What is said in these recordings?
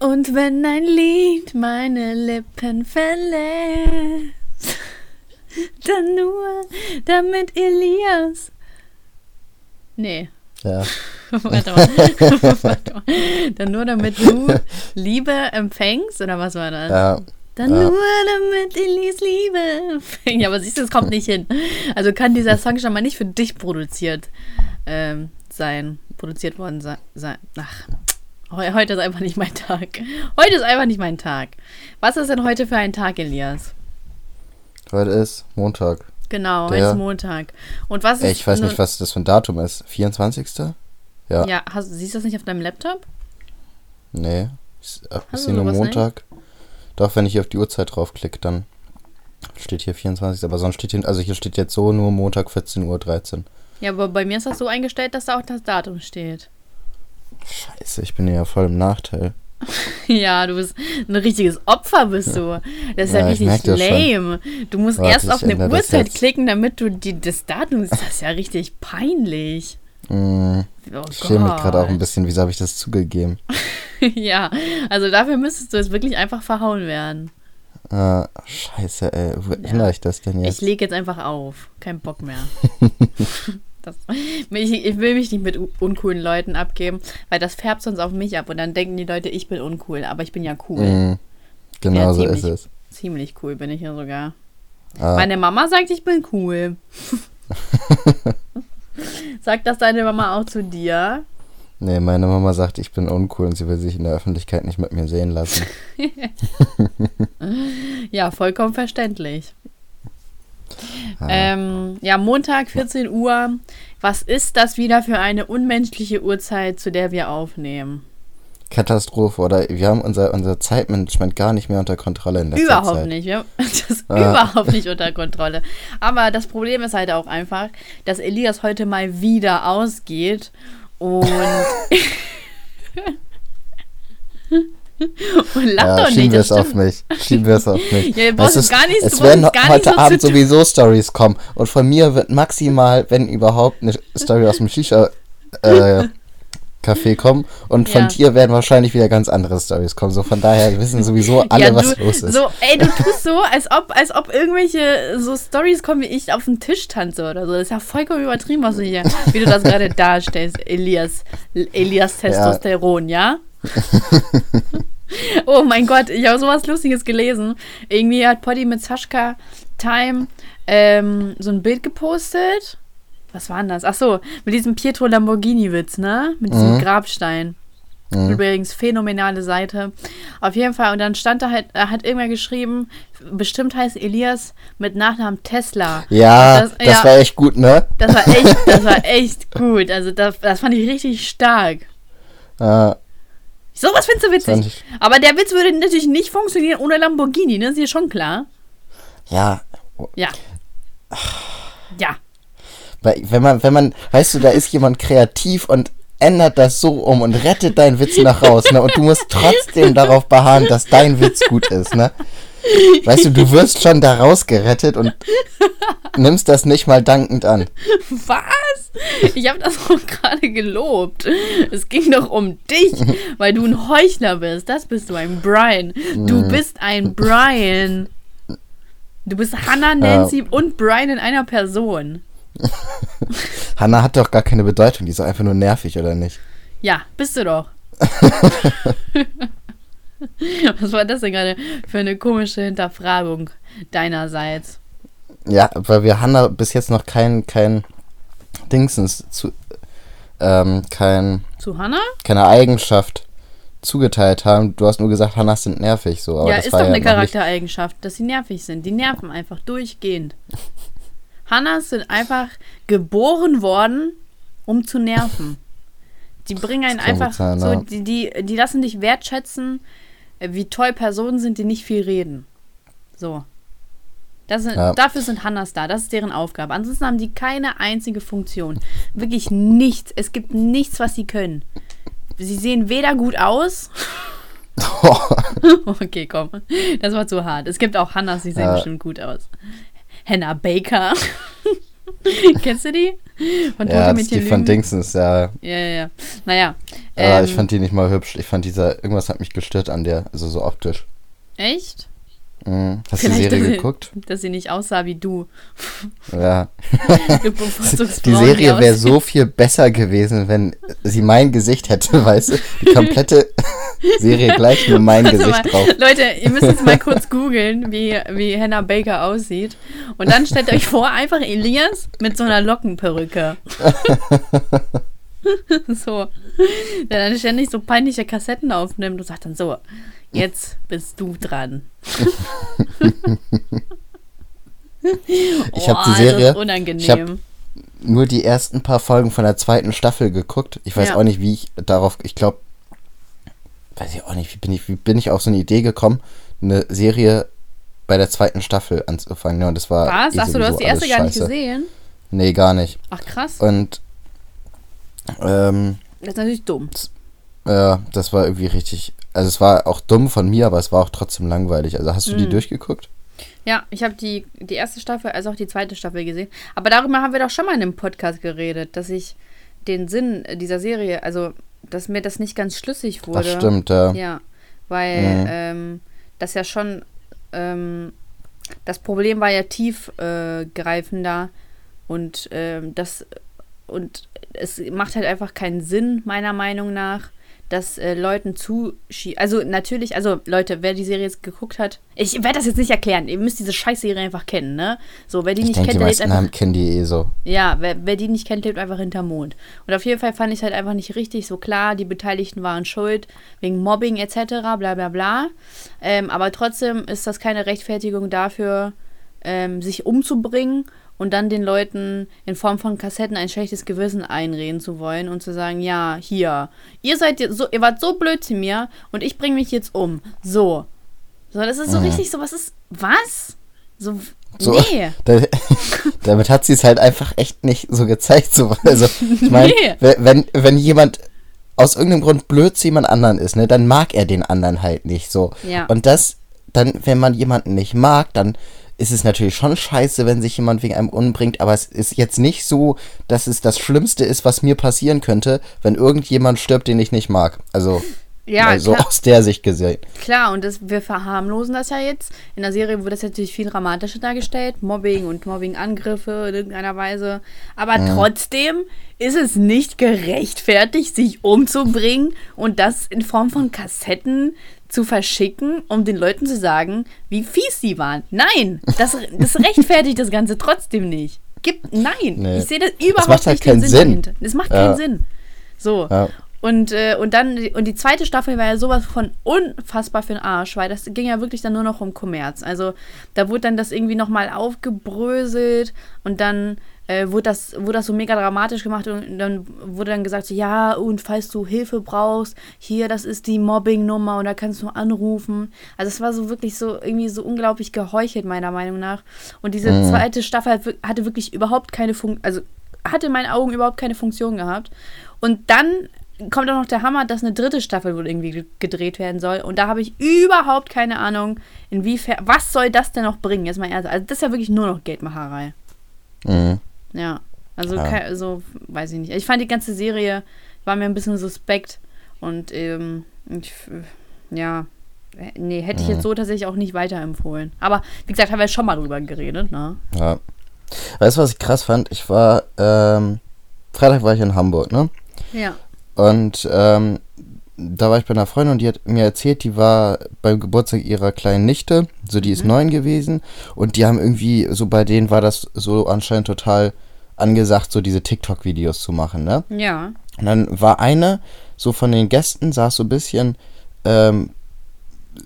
Und wenn ein Lied meine Lippen verlässt, dann nur damit Elias. Nee. Ja. Warte mal. Warte mal. Dann nur damit du Liebe empfängst, oder was war das? Ja. Dann Ja. nur damit Elias Liebe empfängt. Ja, aber siehst du, es kommt nicht hin. Also kann dieser Song schon mal nicht für dich produziert ähm, sein. Produziert worden se- sein. Ach, heute ist einfach nicht mein Tag. Heute ist einfach nicht mein Tag. Was ist denn heute für ein Tag, Elias? Heute ist Montag. Genau, heute ist Montag. Und was ist. Ich weiß nicht, was das für ein Datum ist. 24. Ja. Ja, hast, siehst du das nicht auf deinem Laptop? Nee. Ist du hier nur Montag. Doch, wenn ich hier auf die Uhrzeit draufklicke, dann steht hier 24. Aber sonst steht hier, also hier steht jetzt so nur Montag 14.13 Uhr. Ja, aber bei mir ist das so eingestellt, dass da auch das Datum steht. Scheiße, ich bin ja voll im Nachteil. Ja, du bist ein richtiges Opfer, bist du. Das ist ja, Ja, ich richtig lame. Du musst Warte, erst ich auf eine Uhrzeit klicken, damit du die, das Datum. Das ist ja richtig peinlich. Mm, Oh ich schäme mich gerade auch ein bisschen. Wieso habe ich das zugegeben? ja, also dafür müsstest du jetzt wirklich einfach verhauen werden. Äh, scheiße, ey. Wo ändere ich das denn Ich jetzt? lege jetzt einfach auf. Kein Bock mehr. das, ich, ich will mich nicht mit uncoolen Leuten abgeben, weil das färbt sonst auf mich ab und dann denken die Leute, ich bin uncool, aber ich bin ja cool. Mm, genau Ja, so ziemlich. ist es. Ziemlich cool bin ich ja sogar. Ah, Meine Mama sagt, ich bin cool. sagt das deine Mama auch zu dir? nee, meine Mama sagt, ich bin uncool und sie will sich in der Öffentlichkeit nicht mit mir sehen lassen. Ja, vollkommen verständlich. Ah. Ähm, ja, Montag, 14 Uhr. Was ist das wieder für eine unmenschliche Uhrzeit, zu der wir aufnehmen? Katastrophe, oder? Wir haben unser, unser Zeitmanagement gar nicht mehr unter Kontrolle in Überhaupt Zeit. nicht. Wir haben das Ah. überhaupt nicht unter Kontrolle. Aber das Problem ist halt auch einfach, dass Elias heute mal wieder ausgeht und. und lach Ja, doch schieben nicht. Das es auf mich. Schieben wir es auf mich. Ja, braucht es es gar nicht- du es werden gar heute so Abend sowieso Stories kommen. Und von mir wird maximal, wenn überhaupt, eine Story aus dem Shisha äh, Café kommen. Und von Ja. dir werden wahrscheinlich wieder ganz andere Stories kommen. So von daher wissen sowieso alle, ja, was du, los ist. So, ey, du tust so, als ob, als ob irgendwelche so Stories kommen, wie ich auf den Tisch tanze oder so. Das ist ja vollkommen übertrieben, was du hier, wie du das gerade darstellst, Elias. Elias Testosteron, ja? oh mein Gott, ich habe sowas Lustiges gelesen. Irgendwie hat Poddy mit Sascha Time ähm, so ein Bild gepostet. Was war denn das? Ach so, mit diesem Pietro Lamborghini-Witz, ne? Mit diesem Mhm. Grabstein. Mhm. Übrigens, phänomenale Seite. Auf jeden Fall, und dann stand da halt, er hat irgendwer geschrieben, bestimmt heißt Elias mit Nachnamen Tesla. Ja, Das- das, ja. war echt gut, ne? Das war echt, das war echt gut. Also das, das fand ich richtig stark. Äh, Sowas findest du witzig. ich, Aber der Witz würde natürlich nicht funktionieren ohne Lamborghini, ne? Ist dir schon klar? ja, Ja. Ja. Weil, wenn man, wenn man, weißt du, da ist jemand kreativ und ändert das so um und rettet deinen Witz noch raus, ne? Und du musst trotzdem darauf beharren, dass dein Witz gut ist, ne? Weißt du, du wirst schon da rausgerettet und nimmst das nicht mal dankend an. Was? Ich habe das doch gerade gelobt. Es ging doch um dich, weil du ein Heuchler bist. Das bist du, ein Brian. Du bist ein Brian. Du bist Hannah, Nancy und Brian in einer Person. Hannah hat doch gar keine Bedeutung, die ist doch einfach nur nervig, oder nicht? Ja, bist du doch. Was war das denn gerade für eine komische Hinterfragung deinerseits? Ja, weil wir Hannah bis jetzt noch kein, kein Dingsens zu, ähm, kein, Zu Hannah? keine Eigenschaft zugeteilt haben. Du hast nur gesagt, Hannahs sind nervig, so. Aber ja, ist doch ja eine Charaktereigenschaft, dass sie nervig sind. Die nerven einfach durchgehend. Hannas sind einfach geboren worden, um zu nerven. Die bringen einen einfach sein, so, die, die, die lassen dich wertschätzen, wie toll Personen sind, die nicht viel reden. So. Sind, Ja. Dafür sind Hannas da. Das ist deren Aufgabe. Ansonsten haben die keine einzige Funktion. Wirklich nichts. Es gibt nichts, was sie können. Sie sehen weder gut aus. okay, komm. Das war zu hart. Es gibt auch Hannas, die sehen Ja. bestimmt gut aus. Hannah Baker. Kennst du die? Von ja, das ist die von Dingsens, ja. Ja, ja, ja. Naja. Aber ähm, ich fand die nicht mal hübsch. Ich fand dieser, irgendwas hat mich gestört an der, also so optisch. Echt? Mhm. Hast du die Serie dass geguckt? Sie, dass sie nicht aussah wie du. Ja. die Serie wäre so viel besser gewesen, wenn sie mein Gesicht hätte, weißt du? Die komplette Serie gleich nur mein also Gesicht mal, drauf. Leute, ihr müsst jetzt mal kurz googeln, wie, wie Hannah Baker aussieht. Und dann stellt euch vor, einfach Elias mit so einer Lockenperücke. so. Der dann ständig so peinliche Kassetten aufnimmt und sagt dann so, Jetzt bist du dran. ich habe die Serie. Ich habe nur die ersten paar Folgen von der zweiten Staffel geguckt. Ich weiß ja. auch nicht, wie ich darauf. Ich glaube, weiß ich auch nicht, wie bin ich, wie bin ich auf so eine Idee gekommen, eine Serie bei der zweiten Staffel anzufangen. Ja, und das war. Was? Eh Achso, du hast die erste gar nicht gesehen? Nee, gar nicht. Ach krass. Und ähm, das ist natürlich dumm. Ja, das war irgendwie richtig. Also es war auch dumm von mir, aber es war auch trotzdem langweilig. Also hast du mhm. die durchgeguckt? Ja, ich habe die, die erste Staffel als auch die zweite Staffel gesehen. Aber darüber haben wir doch schon mal in einem Podcast geredet, dass ich den Sinn dieser Serie, also dass mir das nicht ganz schlüssig wurde. Das stimmt, ja. Ja, weil mhm. ähm, das ja schon, ähm, das Problem war ja tiefgreifender äh, und ähm, das und es macht halt einfach keinen Sinn, meiner Meinung nach, das äh, Leuten zuschieben. Also natürlich, also Leute, wer die Serie jetzt geguckt hat, ich werde das jetzt nicht erklären. Ihr müsst diese Scheißserie einfach kennen, ne? So, wer die ich nicht denke, kennt, die meisten der einfach, kennen die eh so. Ja, wer, wer die nicht kennt, lebt einfach hinterm Mond. Und auf jeden Fall fand ich es halt einfach nicht richtig so klar, die Beteiligten waren schuld wegen Mobbing etc. bla bla bla. Ähm, aber trotzdem ist das keine Rechtfertigung dafür, ähm, sich umzubringen und dann den Leuten in Form von Kassetten ein schlechtes Gewissen einreden zu wollen und zu sagen, ja, hier, ihr seid so, ihr wart so blöd zu mir und ich bringe mich jetzt um. So. So, das ist so mhm. richtig so, was ist, was? So, so, nee. Da, damit hat sie es halt einfach echt nicht so gezeigt. So, also, ich meine, nee. wenn, wenn jemand aus irgendeinem Grund blöd zu jemand anderen ist, ne, dann mag er den anderen halt nicht so. Ja. Und das, dann, wenn man jemanden nicht mag, dann ist es natürlich schon scheiße, wenn sich jemand wegen einem umbringt, aber es ist jetzt nicht so, dass es das Schlimmste ist, was mir passieren könnte, wenn irgendjemand stirbt, den ich nicht mag. Also. Ja, also aus der Sicht gesehen. Klar, und das, wir verharmlosen das ja jetzt. In der Serie wurde das natürlich viel dramatischer dargestellt. Mobbing und Mobbing-Angriffe in irgendeiner Weise. Aber mhm. trotzdem ist es nicht gerechtfertigt, sich umzubringen und das in Form von Kassetten zu verschicken, um den Leuten zu sagen, wie fies sie waren. Nein, das, das rechtfertigt das Ganze trotzdem nicht. Gibt, nein, nee. ich sehe das überhaupt das macht halt nicht keinen Sinn. Dahinter. Das macht ja. keinen Sinn. So. Ja. Und, äh, und dann, und die zweite Staffel war ja sowas von unfassbar für den Arsch, weil das ging ja wirklich dann nur noch um Kommerz. Also da wurde dann das irgendwie nochmal aufgebröselt und dann äh, wurde, das, wurde das so mega dramatisch gemacht und dann wurde dann gesagt, so, ja, und falls du Hilfe brauchst, hier, das ist die Mobbing-Nummer und da kannst du anrufen. Also es war so wirklich so irgendwie so unglaublich geheuchelt, meiner Meinung nach. Und diese mhm. zweite Staffel hatte wirklich überhaupt keine Funktion, also hatte in meinen Augen überhaupt keine Funktion gehabt. Und dann kommt auch noch der Hammer, dass eine dritte Staffel wohl irgendwie gedreht werden soll. Und da habe ich überhaupt keine Ahnung, inwiefern, was soll das denn noch bringen? Jetzt mal ernst. Also das ist ja wirklich nur noch Geldmacherei. Mhm. Ja, also, ja. Kein, also weiß ich nicht. Ich fand die ganze Serie, war mir ein bisschen suspekt und ähm, ich, ja, nee, hätte ich jetzt mhm. so tatsächlich auch nicht weiterempfohlen. Aber wie gesagt, haben wir schon mal drüber geredet, ne? Ja. Weißt du, was ich krass fand? Ich war, ähm, Freitag war ich in Hamburg, ne? Ja. Und ähm, da war ich bei einer Freundin und die hat mir erzählt, die war beim Geburtstag ihrer kleinen Nichte, so die ist mhm. neun gewesen und die haben irgendwie, so bei denen war das so anscheinend total angesagt, so diese TikTok-Videos zu machen, ne? Ja. Und dann war eine, so von den Gästen, saß so ein bisschen ähm,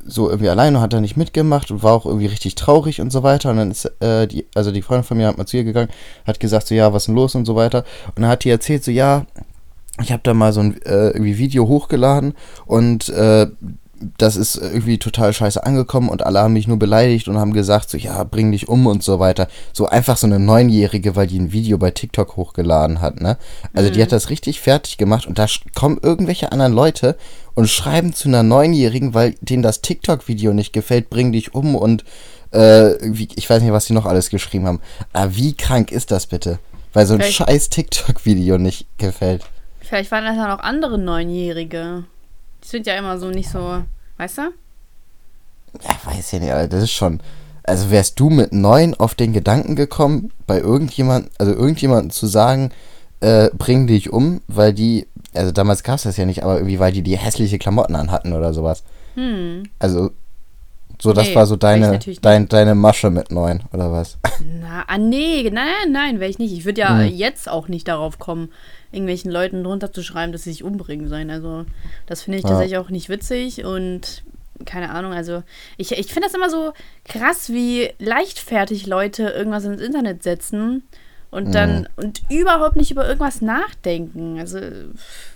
so irgendwie allein und hat da nicht mitgemacht und war auch irgendwie richtig traurig und so weiter. Und dann ist äh, die, also die Freundin von mir hat mal zu ihr gegangen, hat gesagt, so ja, was ist denn los und so weiter. Und dann hat die erzählt, so ja, ich habe da mal so ein äh, irgendwie Video hochgeladen und äh, das ist irgendwie total scheiße angekommen und alle haben mich nur beleidigt und haben gesagt, so, ja, bring dich um und so weiter. So einfach so eine Neunjährige, weil die ein Video bei TikTok hochgeladen hat, ne? Also die hat das richtig fertig gemacht und da kommen irgendwelche anderen Leute und schreiben zu einer Neunjährigen, weil denen das TikTok-Video nicht gefällt, bring dich um und äh, wie, ich weiß nicht, was die noch alles geschrieben haben. Aber wie krank ist das bitte? Weil so ein Vielleicht- scheiß TikTok-Video nicht gefällt. Vielleicht waren das ja noch andere Neunjährige. Die sind ja immer so nicht so, weißt du? Ja, weiß ja nicht, aber das ist schon. Also wärst du mit neun auf den Gedanken gekommen, bei irgendjemand, also irgendjemandem zu sagen, äh, bring dich um, weil die, also damals gab es das ja nicht, aber irgendwie, weil die die hässliche Klamotten anhatten oder sowas. Hm. Also, so das Nee, war so ich deine, dein, deine Masche mit neun, oder was? Na, ah, nee, nein, nein, wäre ich nicht. Ich würde ja Hm. jetzt auch nicht darauf kommen, irgendwelchen Leuten drunter zu schreiben, dass sie sich umbringen sollen. Also, das finde ich Ja. tatsächlich auch nicht witzig und keine Ahnung. Also, ich, ich finde das immer so krass, wie leichtfertig Leute irgendwas ins Internet setzen und dann und überhaupt nicht über irgendwas nachdenken. Also,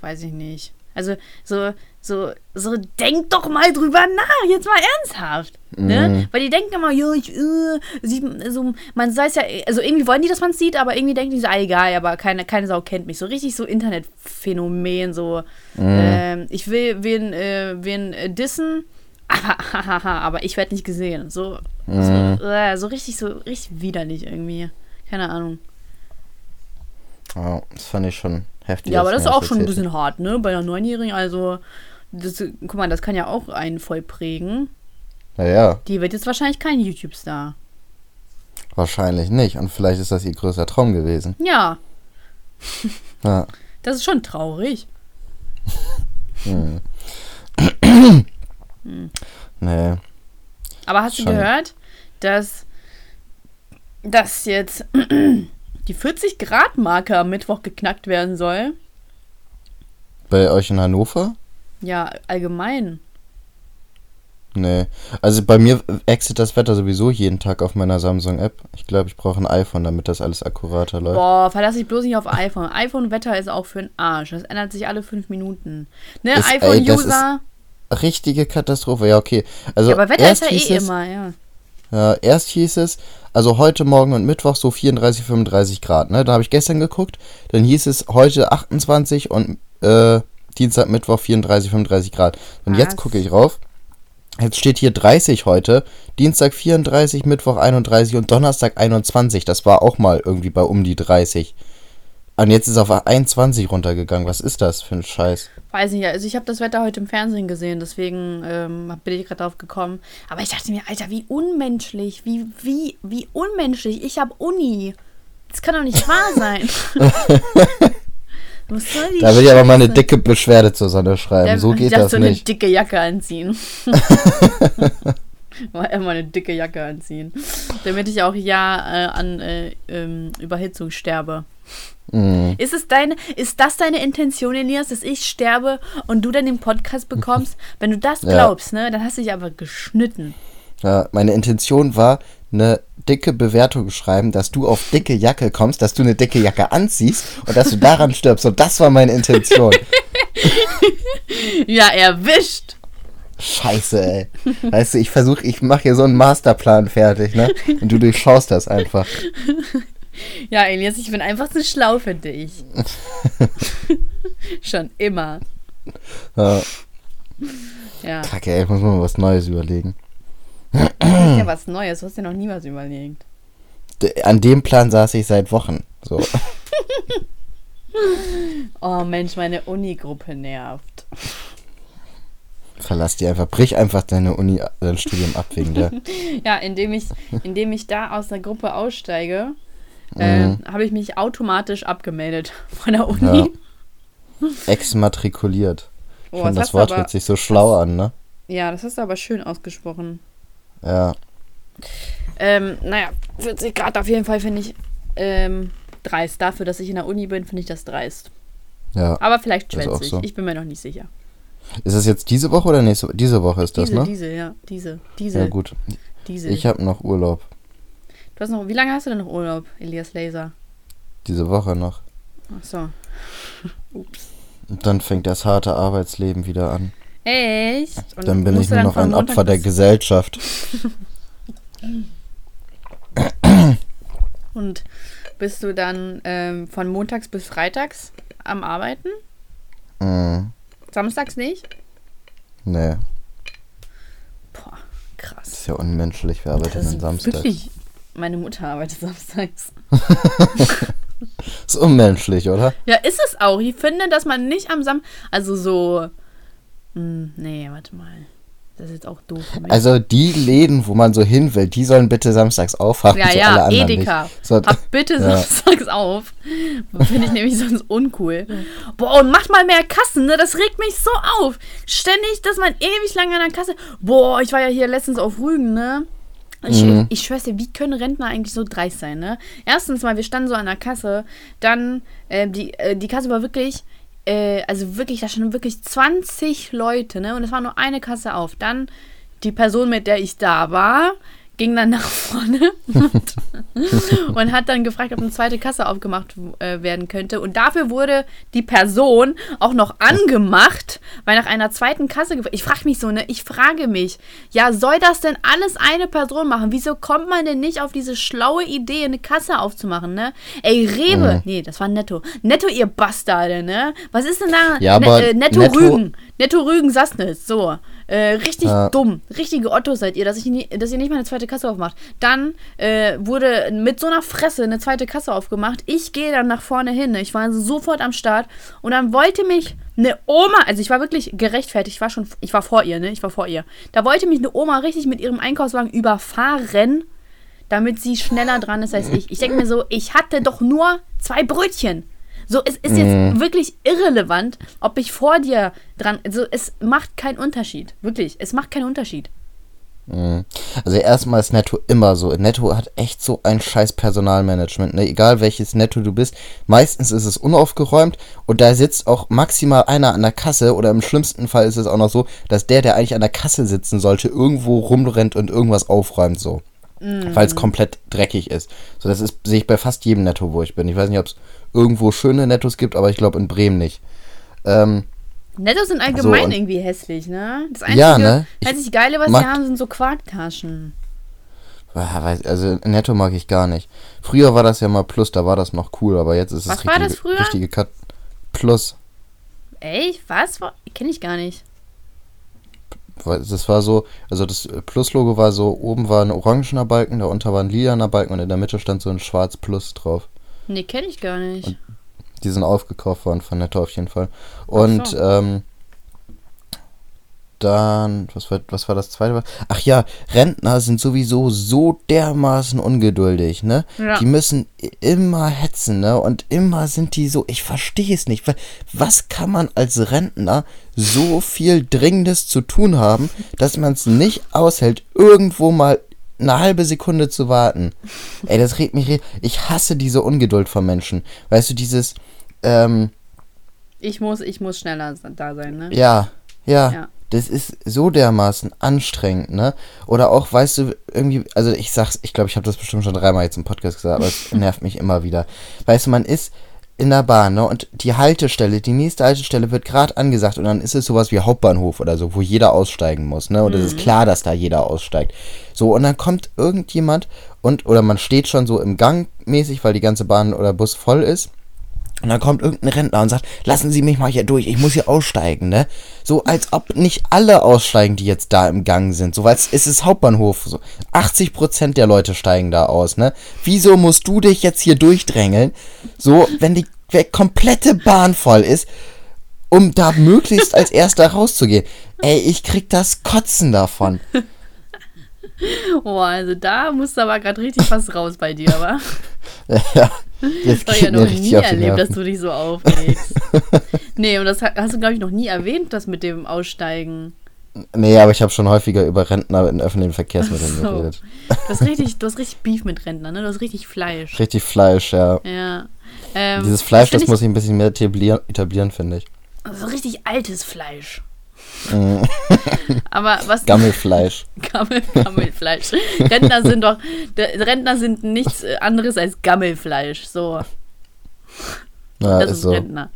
weiß ich nicht. Also, so, so, so, denk doch mal drüber nach, jetzt mal ernsthaft. Ne? Weil die denken immer, ja, ich, äh, sieht, so, man sei es ja, also irgendwie wollen die, dass man es sieht, aber irgendwie denken die so, ah, egal, aber keine, keine Sau kennt mich. So richtig so Internetphänomen, so, ähm, ich will wen, äh, wen äh, dissen, aber, aber ich werde nicht gesehen. So, so, äh, so richtig, so richtig widerlich irgendwie. Keine Ahnung. Ja, das fand ich schon heftig. Ja, aber das du ist auch schon ein bisschen hart, ne? Bei einer Neunjährigen, also, das, guck mal, das kann ja auch einen voll prägen. hast. Ja, ja, Die wird jetzt wahrscheinlich kein YouTube-Star. wahrscheinlich nicht. Und vielleicht ist das ihr größter Traum gewesen. Ja, Ja. das ist schon traurig. Nee. Aber hast du Schon. gehört, dass, dass jetzt die 40-Grad-Marke am Mittwoch geknackt werden soll? Bei euch in Hannover? Ja, allgemein. Nee. Also bei mir exit das Wetter sowieso jeden Tag auf meiner Samsung-App. Ich glaube, ich brauche ein iPhone, damit das alles akkurater läuft. Boah, verlass dich bloß nicht auf iPhone. iPhone-Wetter ist auch für den Arsch. Das ändert sich alle fünf Minuten. Ne, iPhone-User. Richtige Katastrophe, ja, okay. Also Ja, aber Wetter ist ja eh es, immer, ja. Ja, erst hieß es, also heute Morgen und Mittwoch so 34, 35 Grad, ne? Da habe ich gestern geguckt. Dann hieß es heute 28 und äh, Dienstag, Mittwoch 34, 35 Grad. Und Was? jetzt gucke ich rauf. Jetzt steht hier 30 heute, Dienstag 34, Mittwoch 31 und Donnerstag 21. Das war auch mal irgendwie bei um die 30. Und jetzt ist es auf 21 runtergegangen. Was ist das für ein Scheiß? Weiß nicht, also ich habe das Wetter heute im Fernsehen gesehen, deswegen ähm, bin ich gerade drauf gekommen. Aber ich dachte mir, Alter, wie unmenschlich, wie, wie, wie unmenschlich. Ich habe Uni. Das kann doch nicht wahr sein. Was soll die Da will ich aber mal eine dicke Beschwerde zur Sonne schreiben. Der- so ich geht dachte, das so eine nicht. dicke Jacke anziehen. Mal immer eine dicke Jacke anziehen. Damit ich auch ja äh, an äh, ähm, Überhitzung sterbe. Mhm. Ist es deine, ist das deine Intention, Elias, dass ich sterbe und du dann den Podcast bekommst? Wenn du das Ja. glaubst, ne, dann hast du dich aber geschnitten. Ja, meine Intention war, eine dicke Bewertung schreiben, dass du auf dicke Jacke kommst, dass du eine dicke Jacke anziehst und dass du daran stirbst. Und das war meine Intention. Ja, erwischt. Scheiße, ey. Weißt du, ich versuche, ich mache hier so einen Masterplan fertig, ne? Und du durchschaust das einfach. Ja, Elias, ich bin einfach zu schlau für dich. Schon immer. Ja, Ja, kacke, ey, ich muss mal was Neues überlegen. das ist ja was Neues. Du hast dir noch nie was überlegt. An dem Plan saß ich seit Wochen. So. Oh Mensch, meine Uni-Gruppe nervt. Verlass die einfach, brich einfach deine Uni, dein Studium ab wegen der. Ja, indem ich, indem ich da aus der Gruppe aussteige, äh, habe ich mich automatisch abgemeldet von der Uni. Ja. Exmatrikuliert. Ich Oh, finde, das das Wort aber- hört sich so schlau an, ne? Ja, das hast du aber schön ausgesprochen. Ja. Ähm, naja, 40 Grad auf jeden Fall finde ich ähm, dreist. Dafür, dass ich in der Uni bin, finde ich das dreist. Ja. Aber vielleicht ich. so. Ich bin mir noch nicht sicher. Ist das jetzt diese Woche oder nächste Woche? Diese Woche ist das, diese, ne? diese, ja, diese, diese, Ja, gut. diese. Ich habe noch Urlaub. du hast noch, wie lange hast du denn noch Urlaub, Elias Laser? Diese Woche noch. Ach so. Ups. Und dann fängt das harte Arbeitsleben wieder an. Echt? Und Dann bin ich nur noch ein Montag Opfer der Gesellschaft. Und bist du dann ähm, von montags bis freitags am Arbeiten? Mhm. Samstags nicht? Nee, Boah, krass. das ist ja unmenschlich. Wir arbeiten Das am ist Samstag. wirklich. Meine Mutter arbeitet samstags. ist unmenschlich, oder? Ja, ist es auch. Ich finde, dass man nicht am Sam. Also so. Hm, nee, warte mal. Das ist jetzt auch doof. Also die Läden, wo man so hin will, die sollen bitte samstags aufhaben. ja, so alle ja, anderen Edeka. So, Hab bitte Ja. samstags auf. Finde ich nämlich sonst uncool. Boah, und macht mal mehr Kassen, ne? Das regt mich so auf. Ständig, dass man ewig lange an der Kasse. Boah, ich war ja hier letztens auf Rügen, ne? Ich, Mhm. ich schwör's dir, wie können Rentner eigentlich so dreist sein, ne? Erstens mal, wir standen so an der Kasse, dann, äh, die, äh, die Kasse war wirklich, äh, also wirklich, da standen wirklich 20 Leute, ne? Und es war nur eine Kasse auf. Dann die Person, mit der ich da war, ging dann nach vorne und, und hat dann gefragt, ob eine zweite Kasse aufgemacht äh, werden könnte. Und dafür wurde die Person auch noch angemacht, weil nach einer zweiten Kasse. Ich frage mich so, ne? Ich frage mich, ja, soll das denn alles eine Person machen? Wieso kommt man denn nicht auf diese schlaue Idee, eine Kasse aufzumachen, ne? Ey, Rewe. Nee, das war Netto. Netto, ihr Bastarde, ne? Was ist denn da? Ja, aber äh, Netto, Netto- Rügen. Netto Rügen Sassnitz, so. Äh, richtig Ja. dumm. Richtige Ottos seid ihr, dass, ich nie, dass ihr nicht mal eine zweite Kasse aufmacht. Dann äh, wurde mit so einer Fresse eine zweite Kasse aufgemacht. Ich gehe dann nach vorne hin. Ne? Ich war sofort am Start. Und dann wollte mich eine Oma, also ich war wirklich gerechtfertigt, ich war schon, ich war vor ihr, ne? Ich war vor ihr. Da wollte mich eine Oma richtig mit ihrem Einkaufswagen überfahren, damit sie schneller dran ist als ich. Ich denke mir so, ich hatte doch nur zwei Brötchen. So, es ist jetzt wirklich irrelevant, ob ich vor dir dran. Also, es macht keinen Unterschied. Wirklich, es macht keinen Unterschied. Mhm. Also erstmal ist Netto immer so. Netto hat echt so ein scheiß Personalmanagement. Ne? Egal welches Netto du bist, meistens ist es unaufgeräumt und da sitzt auch maximal einer an der Kasse oder im schlimmsten Fall ist es auch noch so, dass der, der eigentlich an der Kasse sitzen sollte, irgendwo rumrennt und irgendwas aufräumt so. Weil es komplett dreckig ist. So, das ist, sehe ich bei fast jedem Netto, wo ich bin. Ich weiß nicht, ob es irgendwo schöne Nettos gibt, aber ich glaube in Bremen nicht. Ähm, Nettos sind allgemein und- irgendwie hässlich, ne? Das einzige, Ja, ne? Ich einzig Geile, was sie haben, sind so Quarktaschen. Also Netto mag ich gar nicht. Früher war das ja mal Plus, da war das noch cool, aber jetzt ist es Was war richtige, das früher? richtige Cut. Plus. Ey, was? Kenne ich gar nicht. Das war so, also das Plus-Logo war so, oben war ein orangener Balken, darunter war ein lilaner Balken und in der Mitte stand so ein schwarz Plus drauf. Nee, kenne ich gar nicht. Die sind aufgekauft worden von Netto auf jeden Fall. Und so. ähm, dann, was war, was war das zweite? Ach ja, Rentner sind sowieso so dermaßen ungeduldig, ne? Ja. Die müssen immer hetzen, ne? Und immer sind die so, ich verstehe es nicht. wa- Was kann man als Rentner so viel Dringendes zu tun haben, dass man es nicht aushält, irgendwo mal eine halbe Sekunde zu warten? Ey, das regt mich. Ich hasse diese Ungeduld von Menschen. Weißt du, dieses, ähm, Ich muss, ich muss schneller da sein, ne? ja, ja, Ja. Das ist so dermaßen anstrengend, ne? Oder auch, weißt du, irgendwie, also ich sag's, ich glaube, ich habe das bestimmt schon dreimal jetzt im Podcast gesagt, aber es nervt mich immer wieder. Weißt du, man ist in der Bahn, ne? Und die Haltestelle, die nächste Haltestelle wird gerade angesagt und dann ist es sowas wie Hauptbahnhof oder so, wo jeder aussteigen muss, ne? Und es ist klar, dass da jeder aussteigt. So, und dann kommt irgendjemand und, oder man steht schon so im Gang mäßig, weil die ganze Bahn oder Bus voll ist. Und dann kommt irgendein Rentner und sagt, lassen Sie mich mal hier durch, ich muss hier aussteigen, ne? So als ob nicht alle aussteigen, die jetzt da im Gang sind. So, weil es es ist Hauptbahnhof. So 80% der Leute steigen da aus, ne? Wieso musst du dich jetzt hier durchdrängeln? So, wenn die komplette Bahn voll ist, um da möglichst als erster rauszugehen. Ey, ich krieg das Kotzen davon. Oh, also da musste aber gerade richtig was raus bei dir, aber ja, das das habe ich ja noch nie erlebt, dass du dich so aufregst. nee, und das ha- hast du, glaube ich, noch nie erwähnt, das mit dem Aussteigen. Nee, aber ich habe schon häufiger über Rentner in öffentlichen Verkehrsmitteln So. geredet. Du hast richtig, du hast richtig Beef mit Rentnern, ne? Du hast richtig Fleisch. Richtig Fleisch, ja. Ja. Ähm, Dieses Fleisch, das find muss ich ein bisschen mehr etablieren, etablieren finde ich. So richtig altes Fleisch. Aber was Gammelfleisch. Gammel, Gammelfleisch. Rentner sind doch Rentner sind nichts äh, anderes als Gammelfleisch. So. Ja, das ist ist so. Rentner.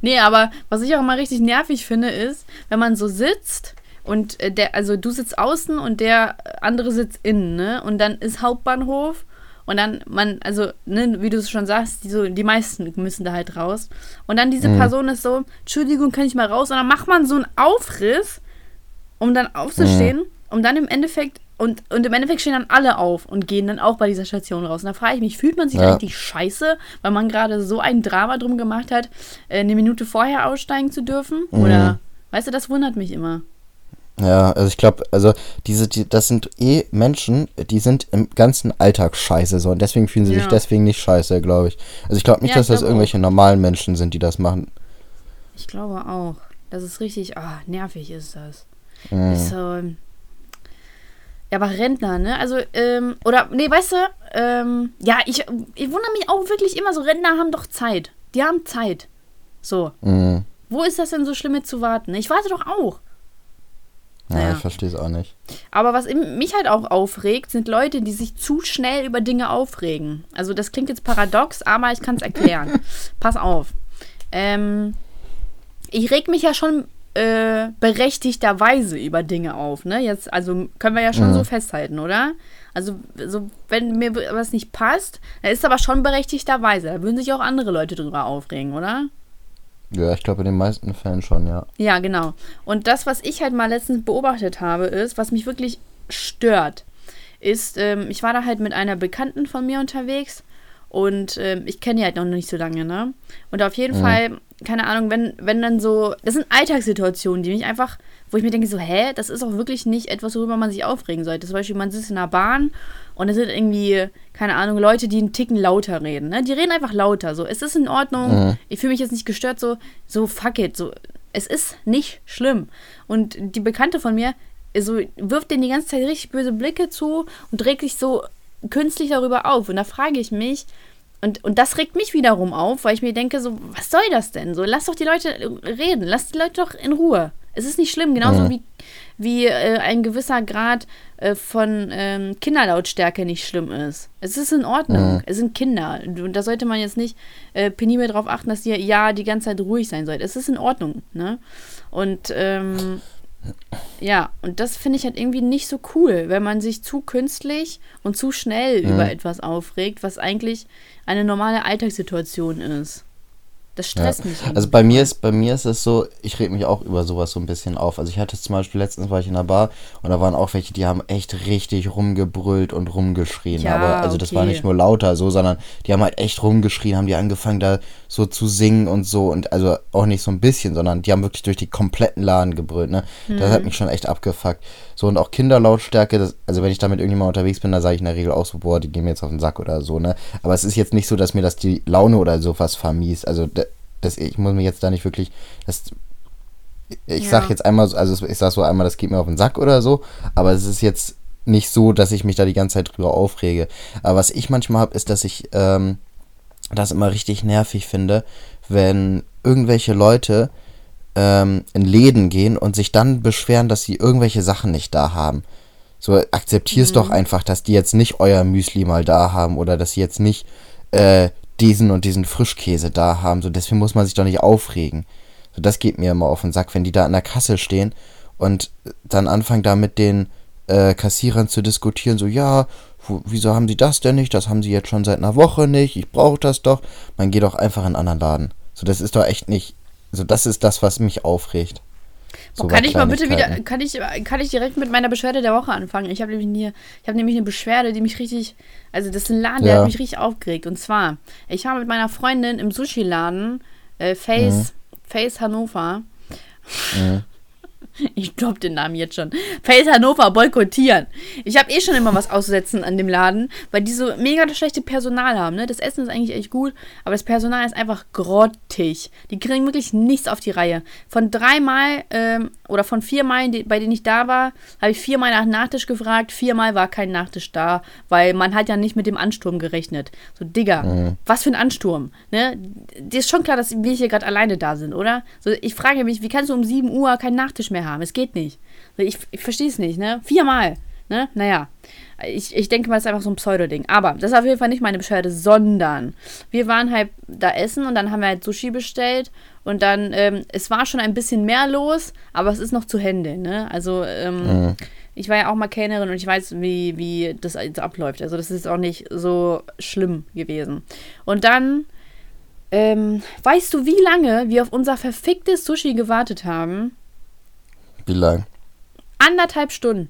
Nee, aber was ich auch immer richtig nervig finde, ist, wenn man so sitzt und äh, der, also du sitzt außen und der andere sitzt innen, ne? Und dann ist Hauptbahnhof und dann man, also, ne, wie du es schon sagst, die, so, die meisten müssen da halt raus. Und dann diese Person ist so, Entschuldigung, kann ich mal raus? Und dann macht man so einen Aufriss, um dann aufzustehen, um dann im Endeffekt, und, und im Endeffekt stehen dann alle auf und gehen dann auch bei dieser Station raus. Und da frage ich mich, fühlt man sich Ja. eigentlich scheiße, weil man gerade so ein Drama drum gemacht hat, äh, eine Minute vorher aussteigen zu dürfen? Oder, weißt du, das wundert mich immer. Ja, also ich glaube, also diese, die, das sind eh Menschen, die sind im ganzen Alltag scheiße so und deswegen fühlen sie sich Ja. deswegen nicht scheiße, glaube ich. Also ich glaube nicht, Ja, dass das irgendwelche normalen Menschen sind, die das machen. Ich glaube auch. Das ist richtig, ah, nervig ist das. Mhm. Ist so, ähm, ja, aber Rentner, ne? Also, ähm, oder, nee, weißt du, ähm, ja, ich, ich wundere mich auch wirklich immer so, Rentner haben doch Zeit. Die haben Zeit. So. Mhm. Wo ist das denn so schlimm mit zu warten? Ich warte doch auch. Ja, Naja. ich verstehe es auch nicht. Aber was mich halt auch aufregt, sind Leute, die sich zu schnell über Dinge aufregen. Also das klingt jetzt paradox, aber ich kann es erklären. Pass auf. Ähm, ich reg mich ja schon äh, berechtigterweise über Dinge auf. Ne? Jetzt, also können wir ja schon Mhm. so festhalten, oder? Also so, wenn mir was nicht passt, dann ist es aber schon berechtigterweise. Da würden sich auch andere Leute drüber aufregen, oder? Ja, ich glaube in den meisten Fällen schon, ja. Ja, genau. Und das, was ich halt mal letztens beobachtet habe, ist, was mich wirklich stört, ist, ähm, ich war da halt mit einer Bekannten von mir unterwegs und ähm, ich kenne die halt noch nicht so lange, ne? Und auf jeden Mhm. Fall, keine Ahnung, wenn, wenn dann so, das sind Alltagssituationen, die mich einfach, wo ich mir denke, so, hä, das ist auch wirklich nicht etwas, worüber man sich aufregen sollte. Zum Beispiel, man sitzt in einer Bahn und es sind irgendwie, keine Ahnung, Leute, die einen Ticken lauter reden, ne? Die reden einfach lauter, so. Es ist in Ordnung, Mhm. ich fühle mich jetzt nicht gestört, so, so fuck it, so. Es ist nicht schlimm. Und die Bekannte von mir, so, wirft denen die ganze Zeit richtig böse Blicke zu und regt sich so künstlich darüber auf. Und da frage ich mich, und, und das regt mich wiederum auf, weil ich mir denke, so, was soll das denn? So, lass doch die Leute reden, lass die Leute doch in Ruhe. Es ist nicht schlimm, genauso Mhm. wie, wie äh, ein gewisser Grad äh, von ähm, Kinderlautstärke nicht schlimm ist. Es ist in Ordnung. Mhm. Es sind Kinder. Und da sollte man jetzt nicht äh, penibel darauf achten, dass die ja die ganze Zeit ruhig sein sollte. Es ist in Ordnung. Ne? Und ähm, ja, und das finde ich halt irgendwie nicht so cool, wenn man sich zu künstlich und zu schnell Mhm. über etwas aufregt, was eigentlich eine normale Alltagssituation ist. Das stresst mich. Also bei mir ist bei mir ist es so, ich reg mich auch über sowas so ein bisschen auf. Also ich hatte zum Beispiel letztens war ich in einer Bar und da waren auch welche, die haben echt richtig rumgebrüllt und rumgeschrien. Ja, Aber also das war okay. nicht nur lauter so, sondern die haben halt echt rumgeschrien, haben die angefangen da so zu singen und so und also auch nicht so ein bisschen, sondern die haben wirklich durch die kompletten Laden gebrüllt. Ne, das Mhm. hat mich schon echt abgefuckt. So und auch Kinderlautstärke. Das, also wenn ich da mit irgendjemandem unterwegs bin, da sage ich in der Regel auch so, boah, die gehen mir jetzt auf den Sack oder so. Ne, aber es ist jetzt nicht so, dass mir das die Laune oder sowas vermies. Also da- das, ich muss mir jetzt da nicht wirklich, das, ich Ja. sag jetzt einmal, so- also ich sag so einmal, das geht mir auf den Sack oder so, aber es ist jetzt nicht so, dass ich mich da die ganze Zeit drüber aufrege. Aber was ich manchmal habe, ist, dass ich ähm, das immer richtig nervig finde, wenn irgendwelche Leute ähm, in Läden gehen und sich dann beschweren, dass sie irgendwelche Sachen nicht da haben. So, akzeptier's doch einfach, dass die jetzt nicht euer Müsli mal da haben oder dass sie jetzt nicht äh, diesen und diesen Frischkäse da haben. So, deswegen muss man sich doch nicht aufregen. So, das geht mir immer auf den Sack, wenn die da an der Kasse stehen und dann anfangen da mit den äh, Kassierern zu diskutieren, so, ja, wieso haben sie das denn nicht? Das haben sie jetzt schon seit einer Woche nicht. Ich brauche das doch. Man geht doch einfach in einen anderen Laden. So, das ist doch echt nicht. So, das ist das, was mich aufregt. Oh, So kann bei ich mal bitte wieder, kann ich, kann ich direkt mit meiner Beschwerde der Woche anfangen? Ich habe nämlich, nie- ich hab nämlich eine Beschwerde, die mich richtig, also das ist ein Laden, der Ja. hat mich richtig aufgeregt. Und zwar, ich war mit meiner Freundin im Sushi-Laden, äh, Face, Face Hannover. Mhm. Ich droppe den Namen jetzt schon. Face Hannover boykottieren. Ich habe eh schon immer was auszusetzen an dem Laden, weil die so mega das schlechte Personal haben. Ne? Das Essen ist eigentlich echt gut, aber das Personal ist einfach grottig. Die kriegen wirklich nichts auf die Reihe. Von dreimal ähm, oder von viermal, bei denen ich da war, habe ich viermal nach Nachtisch gefragt. Viermal war kein Nachtisch da, weil man hat ja nicht mit dem Ansturm gerechnet. So, Digga, was für ein Ansturm. Ne? Dir ist schon klar, dass wir hier gerade alleine da sind, oder? So, ich frage mich, wie kannst du um 7 Uhr keinen Nachtisch mehr haben? Es geht nicht. Ich, ich verstehe es nicht, ne? Viermal. Ne? Naja. Ich, ich denke mal, es ist einfach so ein Pseudo-Ding. Aber das ist auf jeden Fall nicht meine Beschwerde, sondern wir waren halt da essen und dann haben wir halt Sushi bestellt und dann, ähm, es war schon ein bisschen mehr los, aber es ist noch zu Hände, ne? Also, ähm, Mhm. ich war ja auch mal Kellnerin und ich weiß, wie, wie das jetzt abläuft. Also, das ist auch nicht so schlimm gewesen. Und dann, ähm, weißt du, wie lange wir auf unser verficktes Sushi gewartet haben? Wie lang? Anderthalb Stunden.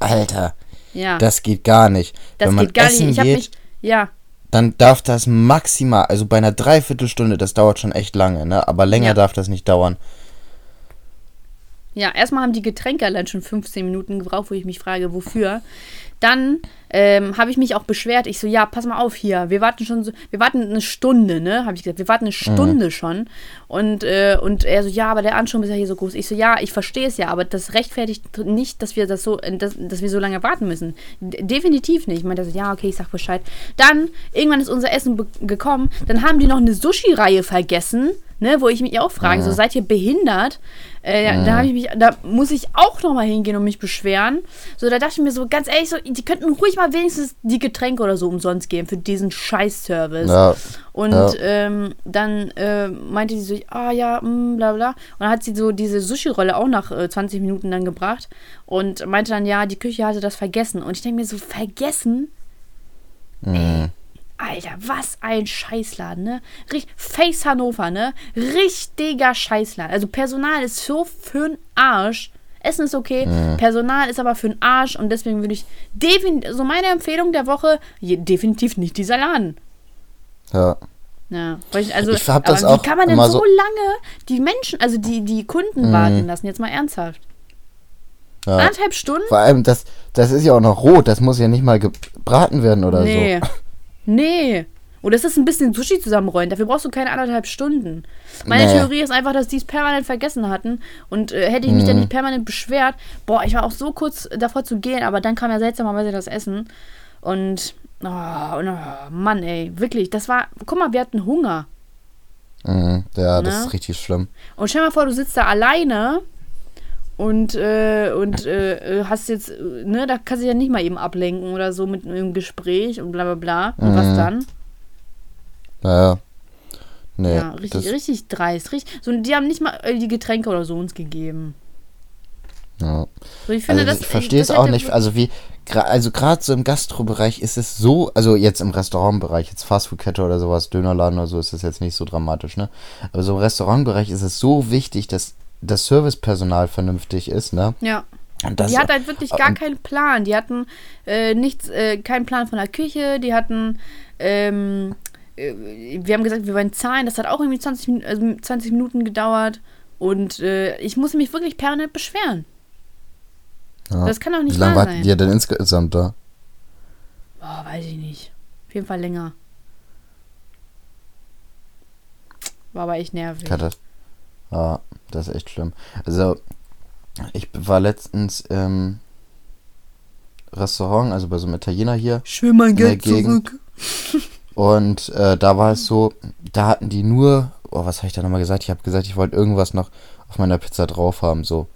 Alter, Ja. das geht gar nicht. Das Wenn man geht gar essen nicht. Ich geht, mich. Ja, dann darf das maximal, also bei einer Dreiviertelstunde, das dauert schon echt lange, ne? Aber länger Ja. darf das nicht dauern. ja, erstmal haben die Getränke allein schon 15 Minuten gebraucht, wo ich mich frage, wofür. Dann ähm, habe ich mich auch beschwert. Ich so, ja, pass mal auf hier. Wir warten schon so, wir warten eine Stunde, ne? Habe ich gesagt, wir warten eine Stunde schon. Und, äh, und er so, ja, aber der Anschub ist ja hier so groß. Ich so, ja, ich verstehe es ja, aber das rechtfertigt nicht, dass wir das so, dass, dass wir so lange warten müssen. D definitiv nicht. Ich meinte so, ja, okay, ich sag Bescheid. Dann, irgendwann ist unser Essen gekommen. Dann haben die noch eine Sushi-Reihe vergessen. Ne, wo ich mich auch frage, so seid ihr behindert? Äh, Da habe ich mich, da muss ich auch noch mal hingehen und mich beschweren. So, da dachte ich mir so, ganz ehrlich, so, die könnten ruhig mal wenigstens die Getränke oder so umsonst geben für diesen Scheiß-Service. Ja. Und Ja. ähm, dann äh, meinte sie so, ah ja, mm, bla bla. Und dann hat sie so diese Sushi-Rolle auch nach äh, 20 Minuten dann gebracht und meinte dann, ja, die Küche hatte das vergessen. Und ich denke mir so, vergessen? Mhm. Alter, was ein Scheißladen, ne? Richt Face Hannover, ne? Richtiger Scheißladen. Also Personal ist so für'n Arsch. Essen ist okay, Personal ist aber für'n Arsch und deswegen würde ich definitiv, so meine Empfehlung der Woche, je, definitiv nicht dieser Laden. Ja. Ja, also, Ich hab das aber auch wie kann man denn so, so- lange die Menschen, also die, die Kunden warten lassen? Jetzt mal ernsthaft. ja. Anderthalb Stunden? Vor allem, das, das ist ja auch noch rot, das muss ja nicht mal gebraten werden oder Nee. so. Nee. Oder ist das ein bisschen Sushi zusammenrollen? Dafür brauchst du keine anderthalb Stunden. Meine Nee. Theorie ist einfach, dass die es permanent vergessen hatten. Und äh, hätte ich mich Mhm. dann nicht permanent beschwert, boah, ich war auch so kurz davor zu gehen, aber dann kam ja seltsamerweise das Essen. Und, oh, oh, Mann, ey, wirklich, das war, guck mal, wir hatten Hunger. Mhm. Ja, das Ne? ist richtig schlimm. Und stell dir mal vor, du sitzt da alleine und, äh, und äh, hast jetzt, ne, da kannst du ja nicht mal eben ablenken oder so mit einem Gespräch und bla bla bla. Und was Mhm. dann? Naja. Nee, ja, richtig, richtig dreist. Richtig, so, die haben nicht mal äh, die Getränke oder so uns gegeben. ja. So, ich finde, Also das, ich verstehe es auch nicht. Also wie, also gerade so im Gastrobereich ist es so, also jetzt im Restaurantbereich, jetzt Fastfood-Kette oder sowas, Dönerladen oder so, ist das jetzt nicht so dramatisch, ne? Aber so im Restaurantbereich ist es so wichtig, dass das Servicepersonal vernünftig ist, ne? Ja. Das, die hatten halt wirklich gar und- keinen Plan. Die hatten äh, nichts, äh, keinen Plan von der Küche. Die hatten, ähm, äh, wir haben gesagt, wir wollen zahlen. Das hat auch irgendwie 20, Min- also 20 Minuten gedauert. Und äh, ich muss mich wirklich permanent beschweren. ja. Das kann doch nicht Wie lange warten sein. die denn insgesamt da? Boah, weiß ich nicht. Auf jeden Fall länger. War aber echt nervig. Kette. Ja, das ist echt schlimm. Also, ich war letztens im Restaurant, also bei so einem Italiener hier. Schön mein Geld Gegend. zurück. Und äh, da war es so, da hatten die nur, oh, was habe ich da nochmal gesagt? Ich habe gesagt, ich wollte irgendwas noch auf meiner Pizza drauf haben, so.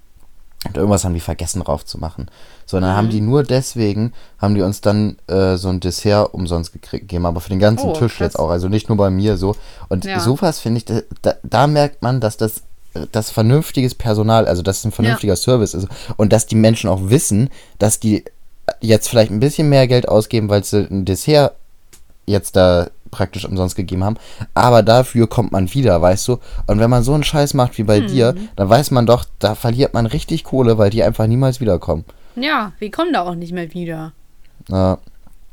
Und irgendwas haben die vergessen drauf zu machen. So, und dann Mhm. haben die nur deswegen, haben die uns dann äh, so ein Dessert umsonst gekriegt, gegeben, aber für den ganzen Oh, Tisch krass. jetzt auch, also nicht nur bei mir so. Und Ja. sowas finde ich, da, da merkt man, dass das das vernünftiges Personal, also dass es ein vernünftiger Service ist und dass die Menschen auch wissen, dass die jetzt vielleicht ein bisschen mehr Geld ausgeben, weil sie ein Dessert jetzt da praktisch umsonst gegeben haben. Aber dafür kommt man wieder, weißt du? Und wenn man so einen Scheiß macht wie bei dir, dann weiß man doch, da verliert man richtig Kohle, weil die einfach niemals wiederkommen. Ja, wir kommen da auch nicht mehr wieder. Ja,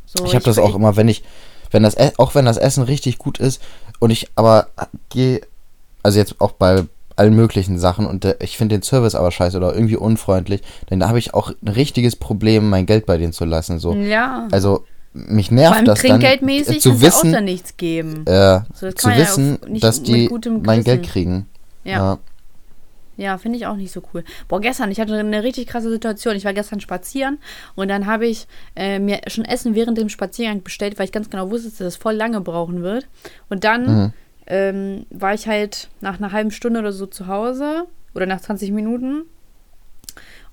So, ich habe das auch immer, wenn ich, wenn das, E- auch wenn das Essen richtig gut ist und ich aber gehe, also jetzt auch bei allen möglichen Sachen und der, ich finde den Service aber scheiße oder irgendwie unfreundlich, dann da habe ich auch ein richtiges Problem, mein Geld bei denen zu lassen. So. Ja. Also mich nervt das dann trinkgeldmäßig äh, zu du auch wissen, dann nichts geben. äh, So, zu ja wissen, nicht dass die mein Geld kriegen. Ja. Ja. Ja, finde ich auch nicht so cool. Boah, gestern, ich hatte eine richtig krasse Situation. Ich war gestern spazieren und dann habe ich äh, mir schon Essen während dem Spaziergang bestellt, weil ich ganz genau wusste, dass das voll lange brauchen wird. Und dann Mhm. Ähm, war ich halt nach einer halben Stunde oder so zu Hause oder nach 20 Minuten.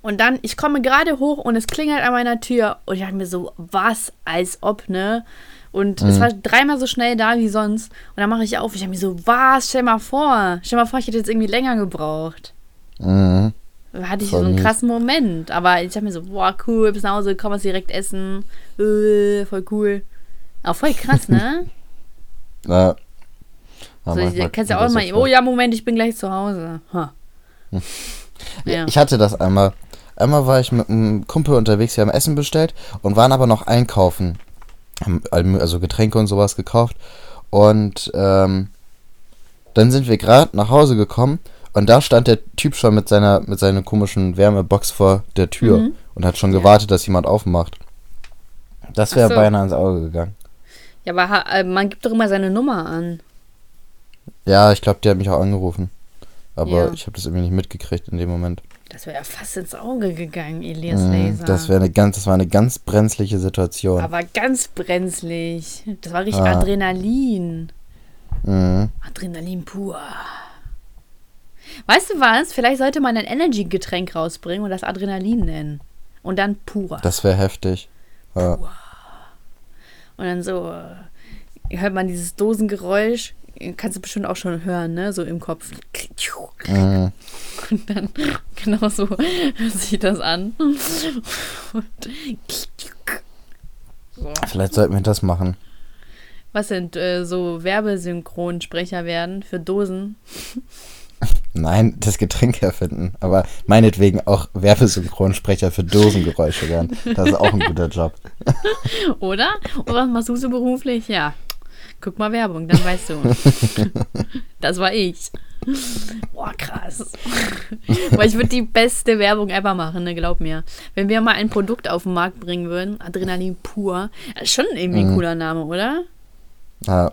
Und dann, ich komme gerade hoch und es klingelt an meiner Tür. Und ich dachte mir so, was, als ob, ne? Und es war dreimal so schnell da wie sonst. Und dann mache ich auf. Ich habe mir so, was? Stell mal vor. Stell mal vor, ich hätte jetzt irgendwie länger gebraucht. Mhm. Da hatte ich Voll so einen krassen Moment. Aber ich habe mir so, boah, cool, bis nach Hause, komm was direkt essen. Äh, voll cool. Aber voll krass, ne? Ja. Ja, so, manchmal du kannst ja auch mal, oh ja, Moment, ich bin gleich zu Hause. Ha. Ja. Ich hatte das einmal. Einmal war ich mit einem Kumpel unterwegs, wir haben Essen bestellt und waren aber noch einkaufen. Also Getränke und sowas gekauft. Und ähm, dann sind wir gerade nach Hause gekommen und da stand der Typ schon mit seiner, mit seiner komischen Wärmebox vor der Tür Mhm. und hat schon gewartet, dass jemand aufmacht. Das wäre so. beinahe ins Auge gegangen. Ja, aber äh, man gibt doch immer seine Nummer an. Ja, ich glaube, der hat mich auch angerufen. Aber Ja. ich habe das irgendwie nicht mitgekriegt in dem Moment. Das wäre ja fast ins Auge gegangen, Elias Mhm, Laser. das, wäre eine ganz, das war eine ganz brenzliche Situation. aber ganz brenzlig. Das war richtig Ah. Adrenalin. Mhm. Adrenalin pur. Weißt du was? Vielleicht sollte man ein Energy-Getränk rausbringen und das Adrenalin nennen. Und dann pur. Das wäre heftig. Ja. Und dann so äh, hört man dieses Dosengeräusch. Kannst du bestimmt auch schon hören, ne? So im Kopf. Mhm. Und dann genau so hört sich das an. Und so. Vielleicht sollten wir das machen. Was sind äh, so Werbesynchronsprecher werden für Dosen? Nein, das Getränk erfinden. Aber meinetwegen auch Werbesynchronsprecher für Dosengeräusche werden. Das ist auch ein guter Job. Oder? Und was machst du so beruflich? Ja. Guck mal Werbung, dann weißt du. Das war ich. Boah, krass. Boah, ich würde die beste Werbung ever machen, ne, glaub mir. Wenn wir mal ein Produkt auf den Markt bringen würden, Adrenalin pur, das ist schon irgendwie ein Mhm. cooler Name, oder? Ja,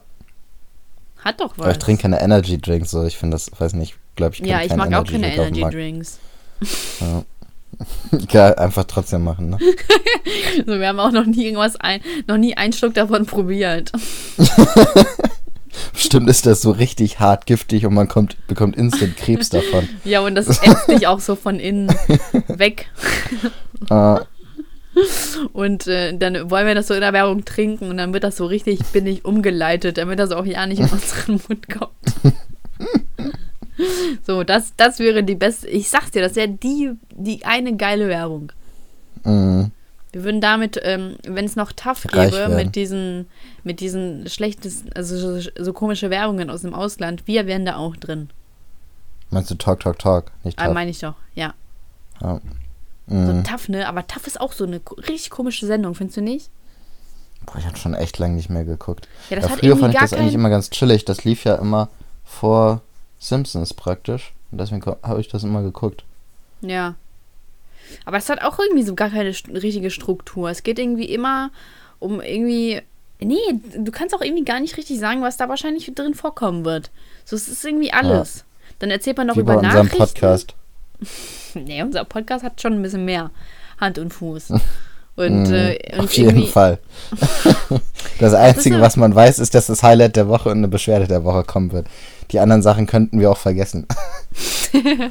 Hat doch was. aber ich trinke keine Energy Drinks, so ich finde das, weiß nicht, glaube ich, ja, ich mag auch keine Energy. Drinks. Egal, einfach trotzdem machen, ne? So, wir haben auch noch nie irgendwas ein, noch nie einen Schluck davon probiert. Bestimmt ist das so richtig hart giftig und man kommt, bekommt instant Krebs davon. Ja, und das ätzt dich auch so von innen weg. Äh, Und äh, dann wollen wir das so in der Werbung trinken und dann wird das so richtig bindig umgeleitet, damit das auch ja nicht in unseren Mund kommt. so, das, das wäre die beste. Ich sag's dir, das wäre die, die eine geile Werbung. mh. Wir würden damit, ähm, wenn es noch tough Reich gäbe, werden. mit diesen, mit diesen schlechtesten, also so, so komische Werbungen aus dem Ausland, wir wären da auch drin. Meinst du Talk, Talk, Talk? Nicht Ah, Talk. meine ich doch, ja. ja. So Mhm. tough, ne? Aber tough ist auch so eine richtig komische Sendung, findest du nicht? Boah, ich habe schon echt lange nicht mehr geguckt. Ja, das ja, hat früher fand ich das eigentlich kein- immer ganz chillig. Das lief ja immer vor Simpsons praktisch. Und deswegen habe ich das immer geguckt. Ja. Aber es hat auch irgendwie so gar keine richtige Struktur. Es geht irgendwie immer um irgendwie. Nee, du kannst auch irgendwie gar nicht richtig sagen, was da wahrscheinlich drin vorkommen wird. So, es ist irgendwie alles. Dann erzählt man noch Wie bei über unserem Nachrichten. Podcast. Nee, unser Podcast hat schon ein bisschen mehr Hand und Fuß. Und, Mhm, äh, und Auf jeden Fall. das Einzige, ja- was man weiß, ist, dass das Highlight der Woche und eine Beschwerde der Woche kommen wird. Die anderen Sachen könnten wir auch vergessen.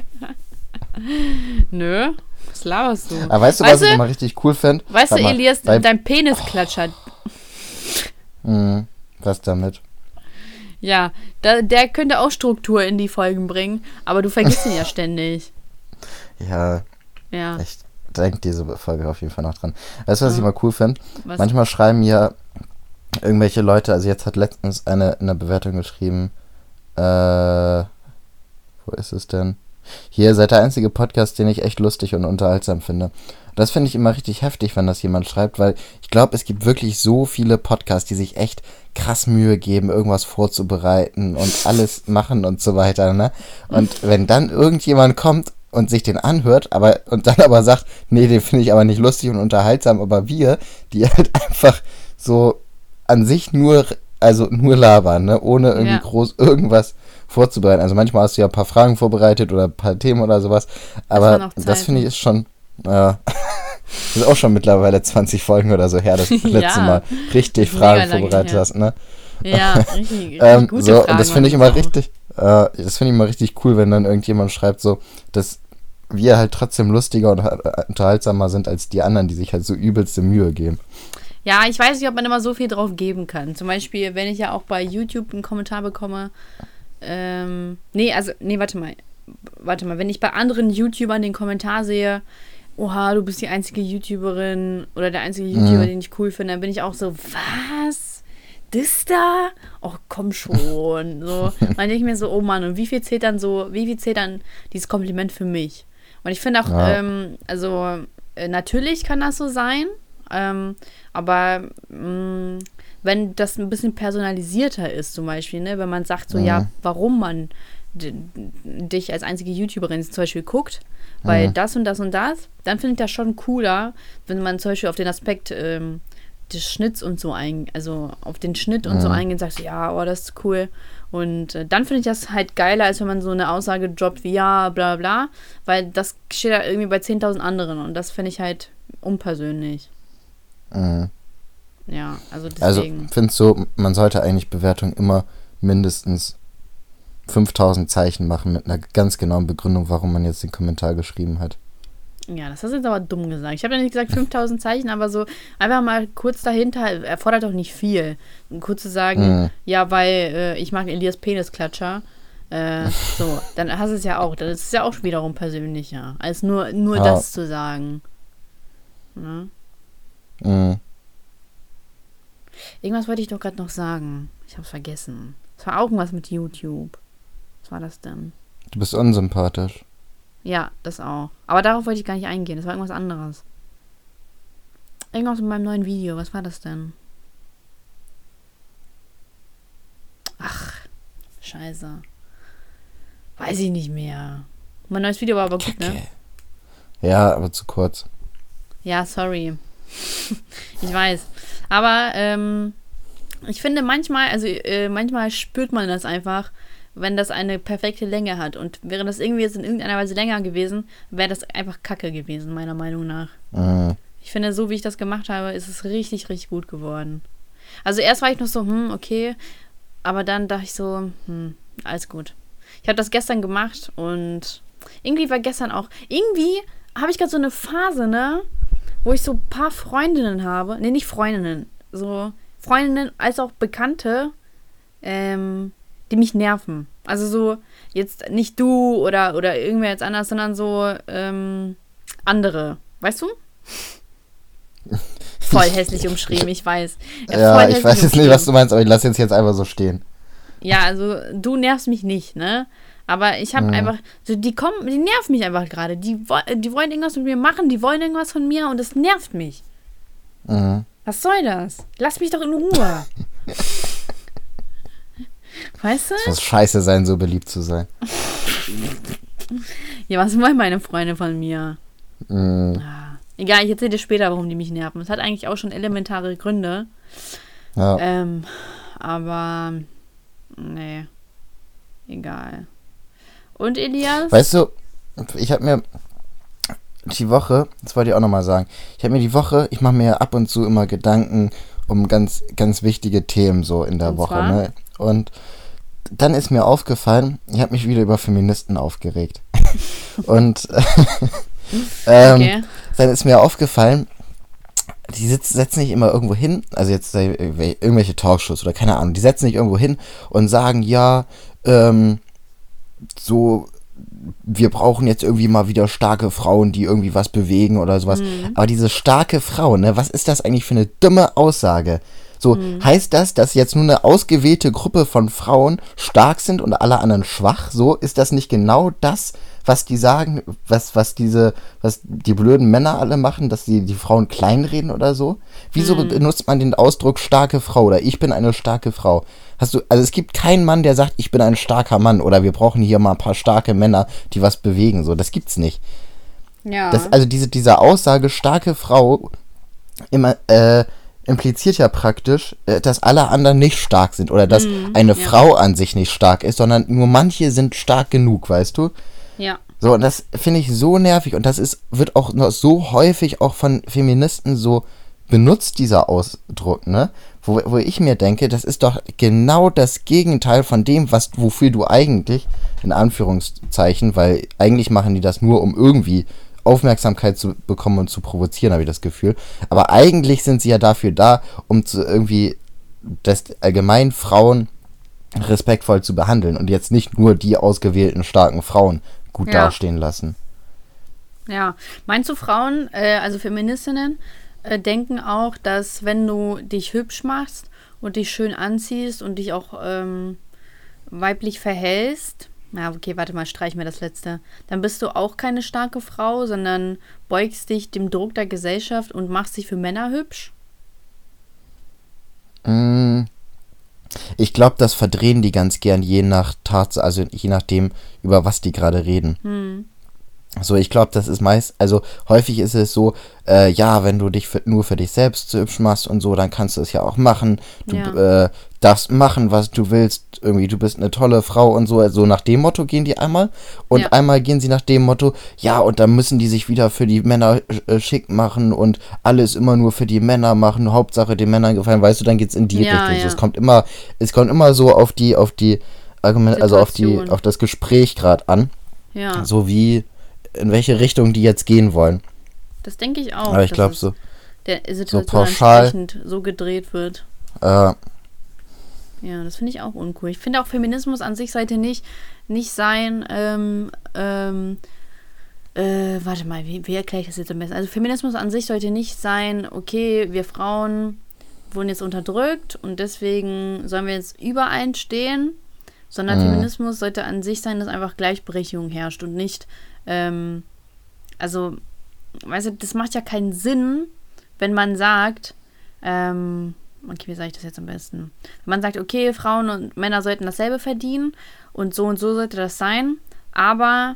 Nö, was laberst du? Aber weißt du, Weißt was ich du- immer richtig cool fände? Weißt du, mal, Elias, bei- dein Penis klatschert. Mhm, was damit? Ja, da, der könnte auch Struktur in die Folgen bringen, aber du vergisst ihn ja ständig. Ja, Ja, ich denke diese Folge auf jeden Fall noch dran. Weißt du, was ich Ja. mal cool finde? Manchmal schreiben ja irgendwelche Leute, also jetzt hat letztens eine eine Bewertung geschrieben, äh, wo ist es denn? Hier seid der einzige Podcast, den ich echt lustig und unterhaltsam finde. Das finde ich immer richtig heftig, wenn das jemand schreibt, weil ich glaube, es gibt wirklich so viele Podcasts, die sich echt krass Mühe geben, irgendwas vorzubereiten und alles machen und so weiter, ne? Und wenn dann irgendjemand kommt und sich den anhört, aber und dann aber sagt, nee, den finde ich aber nicht lustig und unterhaltsam, aber wir, die halt einfach so an sich nur, also nur labern, ne? Ohne irgendwie Ja. groß irgendwas vorzubereiten. Also manchmal hast du ja ein paar Fragen vorbereitet oder ein paar Themen oder sowas, aber noch das finde ich ist schon, das ist auch schon mittlerweile 20 Folgen oder so her, das letzte Ja. Mal richtig Fragen vorbereitet her. hast, ne? Ja, richtig, richtig Ähm, gute so, Fragen und das finde ich immer das auch. richtig, äh, das finde ich immer richtig cool, wenn dann irgendjemand schreibt so, das wir halt trotzdem lustiger und äh, unterhaltsamer sind als die anderen, die sich halt so übelste Mühe geben. Ja, ich weiß nicht, ob man immer so viel drauf geben kann. Zum Beispiel, wenn ich ja auch bei YouTube einen Kommentar bekomme. Ähm, nee, also, nee, warte mal. Warte mal, wenn ich bei anderen YouTubern den Kommentar sehe, oha, du bist die einzige YouTuberin oder der einzige YouTuber, mhm. den ich cool finde, dann bin ich auch so, was? Das da? Oh, komm schon. So. dann denke ich mir so, oh Mann, und wie viel zählt dann so, wie viel zählt dann dieses Kompliment für mich? Und ich finde auch, ja. ähm, also äh, natürlich kann das so sein, ähm, aber mh, mm, wenn das ein bisschen personalisierter ist, zum Beispiel, ne, wenn man sagt so, mhm. ja, warum man dich als einzige YouTuberin zum Beispiel guckt, weil mhm. das und das und das, dann finde ich das schon cooler, wenn man zum Beispiel auf den Aspekt ähm, des Schnitts und so ein, also auf den Schnitt und mhm. so eingeht, sagst du, ja, oh, das ist cool. Und äh, dann finde ich das halt geiler, als wenn man so eine Aussage droppt wie ja, bla bla, weil das steht da irgendwie bei 10.000 anderen und das finde ich halt unpersönlich. Mhm. Ja, also, also deswegen. Also, finde so, man sollte eigentlich Bewertung immer mindestens 5000 Zeichen machen mit einer ganz genauen Begründung, warum man jetzt den Kommentar geschrieben hat. Ja, das hast du jetzt aber dumm gesagt. Ich habe ja nicht gesagt 5000 Zeichen, aber so einfach mal kurz dahinter erfordert doch nicht viel. Kurz zu sagen, mhm. ja, weil äh, ich mag Elias Penisklatscher. Äh, so, dann hast du es ja auch. Das ist ja auch wiederum persönlicher, als nur, nur ja. das zu sagen. Ne? Mhm. Irgendwas wollte ich doch gerade noch sagen. Ich hab's vergessen. Es war auch irgendwas mit YouTube. Was war das denn? Du bist unsympathisch. Ja, das auch. Aber darauf wollte ich gar nicht eingehen. Das war irgendwas anderes. Irgendwas mit meinem neuen Video. Was war das denn? Ach, scheiße. Weiß ich nicht mehr. Mein neues Video war aber gut, ne? Ja, aber zu kurz. Ja, sorry. ich weiß. Aber ähm, ich finde manchmal, also äh, manchmal spürt man das einfach, wenn das eine perfekte Länge hat. Und wäre das irgendwie jetzt in irgendeiner Weise länger gewesen, wäre das einfach Kacke gewesen, meiner Meinung nach. Mhm. Ich finde, so wie ich das gemacht habe, ist es richtig, richtig gut geworden. Also erst war ich noch so, hm, okay. Aber dann dachte ich so, hm, alles gut. Ich habe das gestern gemacht und irgendwie war gestern auch, irgendwie habe ich gerade so eine Phase, ne? Wo ich so ein paar Freundinnen habe, ne, nicht Freundinnen, so Freundinnen als auch Bekannte, ähm, die mich nerven. Also so, jetzt nicht du oder, oder irgendwer jetzt anders, sondern so ähm, andere. Weißt du? Voll hässlich umschrieben, ich weiß. Ja, ja ich weiß jetzt nicht, was du meinst, aber ich lasse jetzt jetzt einfach so stehen. Ja, also du nervst mich nicht, ne? Aber ich habe mhm. einfach, so die kommen, die nerven mich einfach gerade. Die, die wollen irgendwas mit mir machen, die wollen irgendwas von mir und es nervt mich. Mhm. Was soll das? Lass mich doch in Ruhe. weißt du? Es muss scheiße sein, so beliebt zu sein. ja, was wollen meine Freunde von mir? Mhm. Ah, egal, ich erzähle dir später, warum die mich nerven. Es hat eigentlich auch schon elementare Gründe. Ja. Ähm, aber, nee. Egal. Und Elias? Weißt du, ich habe mir die Woche, das wollte ich auch nochmal sagen, ich habe mir die Woche, ich mache mir ab und zu immer Gedanken um ganz, ganz wichtige Themen so in der und Woche. Ne? Und dann ist mir aufgefallen, ich habe mich wieder über Feministen aufgeregt. und ähm, okay. dann ist mir aufgefallen, die sitzen, setzen nicht immer irgendwo hin, also jetzt irgendwelche Talkshows oder keine Ahnung, die setzen sich irgendwo hin und sagen, ja, ähm, so, wir brauchen jetzt irgendwie mal wieder starke Frauen, die irgendwie was bewegen oder sowas. Mhm. Aber diese starke Frau, ne, was ist das eigentlich für eine dumme Aussage? So, mhm. heißt das, dass jetzt nur eine ausgewählte Gruppe von Frauen stark sind und alle anderen schwach? So, ist das nicht genau das, was die sagen, was, was diese, was die blöden Männer alle machen, dass sie die Frauen kleinreden oder so? Wieso mhm. benutzt man den Ausdruck starke Frau oder ich bin eine starke Frau? Hast du, also es gibt keinen Mann, der sagt, ich bin ein starker Mann oder wir brauchen hier mal ein paar starke Männer, die was bewegen. So, das gibt's nicht. Ja. Das, also diese, diese Aussage, starke Frau, immer, äh, impliziert ja praktisch, äh, dass alle anderen nicht stark sind oder dass mm, eine ja. Frau an sich nicht stark ist, sondern nur manche sind stark genug, weißt du? Ja. So, und das finde ich so nervig und das ist, wird auch noch so häufig auch von Feministen so benutzt, dieser Ausdruck, ne? Wo, wo ich mir denke, das ist doch genau das Gegenteil von dem, was, wofür du eigentlich, in Anführungszeichen, weil eigentlich machen die das nur, um irgendwie Aufmerksamkeit zu bekommen und zu provozieren, habe ich das Gefühl. Aber eigentlich sind sie ja dafür da, um zu irgendwie das allgemein Frauen respektvoll zu behandeln und jetzt nicht nur die ausgewählten starken Frauen gut Ja. dastehen lassen. Ja, meinst du Frauen, äh, also Feministinnen, äh, denken auch, dass wenn du dich hübsch machst und dich schön anziehst und dich auch ähm, weiblich verhältst, ja, okay, warte mal, streich mir das letzte, dann bist du auch keine starke Frau, sondern beugst dich dem Druck der Gesellschaft und machst dich für Männer hübsch? Mm, Ich glaube, das verdrehen die ganz gern, je nach Tatsache, also je nachdem, über was die gerade reden. Hm. So, ich glaube, das ist meist, also häufig ist es so, äh, ja, wenn du dich für, nur für dich selbst so hübsch machst und so, dann kannst du es ja auch machen. Du Ja. äh, darfst machen, was du willst. Irgendwie, du bist eine tolle Frau und so. So nach dem Motto gehen die einmal. Und Ja. einmal gehen sie nach dem Motto, ja, und dann müssen die sich wieder für die Männer äh, schick machen und alles immer nur für die Männer machen. Hauptsache den Männern gefallen, weißt du, dann geht's in die Ja, Richtung. So, es kommt immer, es kommt immer so auf die, auf die Argumente, also auf die, Situation. auf das Gespräch gerade an. Ja, So wie in welche Richtung die jetzt gehen wollen. das denke ich auch. Aber ich glaube so, Der Situation pauschal- entsprechend so gedreht wird. äh, Ja, das finde ich auch uncool. Ich finde auch Feminismus an sich sollte nicht, nicht sein, ähm, ähm, äh, warte mal, wie, wie erkläre ich das jetzt am besten? Also Feminismus an sich sollte nicht sein, okay, wir Frauen wurden jetzt unterdrückt und deswegen sollen wir jetzt überein stehen, sondern Mhm. Feminismus sollte an sich sein, dass einfach Gleichberechtigung herrscht und nicht, ähm, also, weißt du, das macht ja keinen Sinn, wenn man sagt, ähm, okay, wie sage ich das jetzt am besten? Wenn man sagt, okay, Frauen und Männer sollten dasselbe verdienen und so und so sollte das sein, aber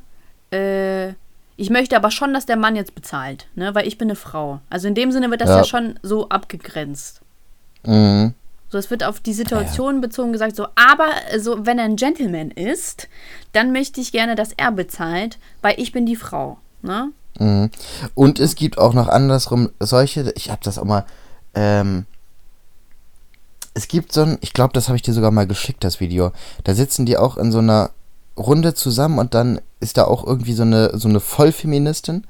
äh, ich möchte aber schon, dass der Mann jetzt bezahlt, ne? weil ich bin eine Frau. Also in dem Sinne wird das ja, Ja. schon so abgegrenzt. mh, So, es wird auf die Situation bezogen gesagt, so, aber äh, so, wenn er ein Gentleman ist, dann möchte ich gerne, dass er bezahlt, weil ich bin die Frau. Ne? mh. Und es gibt auch noch andersrum solche, ich habe das auch mal, ähm, es gibt so ein, ich glaube, das habe ich dir sogar mal geschickt, das Video. Da sitzen die auch in so einer Runde zusammen und dann ist da auch irgendwie so eine, so eine Vollfeministin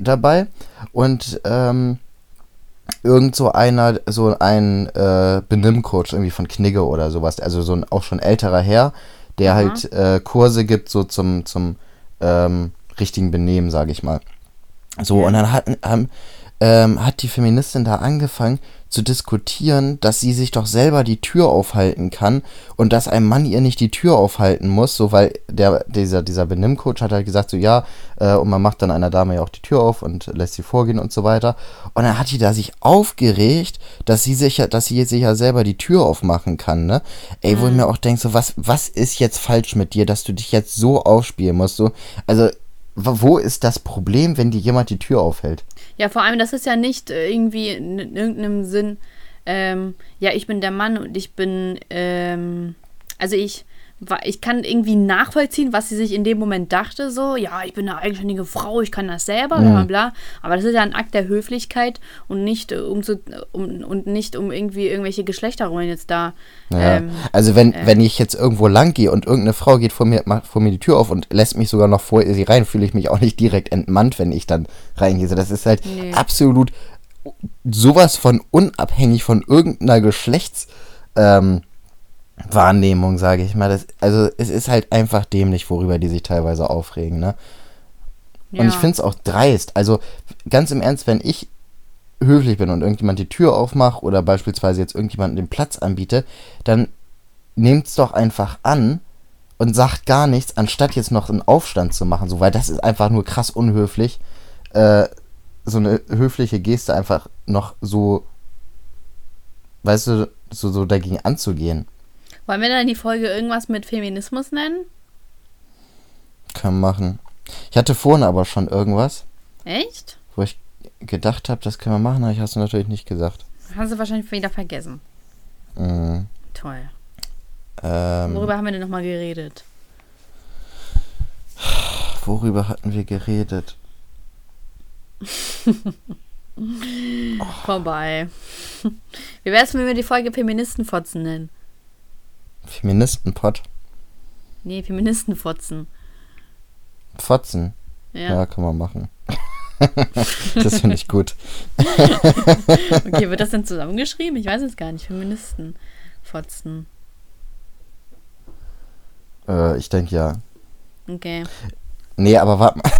dabei und ähm, irgend so einer, so ein äh, Benimmcoach irgendwie von Knigge oder sowas, also so ein auch schon älterer Herr, der Aha. halt äh, Kurse gibt so zum, zum ähm, richtigen Benehmen, sage ich mal. So, und dann hat, ähm, ähm, hat die Feministin da angefangen zu diskutieren, dass sie sich doch selber die Tür aufhalten kann und dass ein Mann ihr nicht die Tür aufhalten muss, so weil der, dieser, dieser Benimmcoach hat halt gesagt, so ja, äh, und man macht dann einer Dame ja auch die Tür auf und lässt sie vorgehen und so weiter. Und dann hat die da sich aufgeregt, dass sie sich ja, dass sie sich ja selber die Tür aufmachen kann, ne? Ey, wo ich mir auch denke, so, was, was ist jetzt falsch mit dir, dass du dich jetzt so aufspielen musst? So, also, wo ist das Problem, wenn dir jemand die Tür aufhält? Ja, vor allem, das ist ja nicht äh, irgendwie in, in irgendeinem Sinn, ähm, ja, ich bin der Mann und ich bin, ähm, also ich, ich kann irgendwie nachvollziehen, was sie sich in dem Moment dachte, so, ja, ich bin eine eigenständige Frau, ich kann das selber, bla bla bla. Aber das ist ja ein Akt der Höflichkeit und nicht, äh, um zu, um, und nicht um irgendwie irgendwelche Geschlechterrollen jetzt da. Ja. Ähm, also wenn, wenn ich jetzt irgendwo lang gehe und irgendeine Frau geht vor mir, macht vor mir die Tür auf und lässt mich sogar noch vor sie rein, fühle ich mich auch nicht direkt entmannt, wenn ich dann reingehe. Das ist halt Nee. absolut sowas von unabhängig von irgendeiner Geschlechts ähm, Wahrnehmung, sage ich mal. Das, also es ist halt einfach dämlich, worüber die sich teilweise aufregen, ne? Und ich ja. finde es auch dreist. Also ganz im Ernst, wenn ich höflich bin und irgendjemand die Tür aufmacht oder beispielsweise jetzt irgendjemanden den Platz anbiete, dann nehmt's doch einfach an und sagt gar nichts, anstatt jetzt noch einen Aufstand zu machen, so, weil das ist einfach nur krass unhöflich, äh, so eine höfliche Geste einfach noch so, weißt du, so, so dagegen anzugehen. Wollen wir dann die Folge irgendwas mit Feminismus nennen? Kann machen. Ich hatte vorhin aber schon irgendwas, Echt? wo ich gedacht habe, das können wir machen, aber ich hast du natürlich nicht gesagt. Hast du wahrscheinlich wieder vergessen. Mhm. Toll. Ähm, Worüber haben wir denn nochmal geredet? worüber hatten wir geredet? Vorbei. Wie wär's, wenn wir die Folge Feministenfotzen nennen? Feministenpott. Nee, Feministenfotzen. Fotzen. Ja. Ja, kann man machen. das finde ich gut. Okay, wird das denn zusammengeschrieben? Ich weiß es gar nicht. Feministenfotzen. Äh, ich denke ja. Okay. Nee, aber warte mal.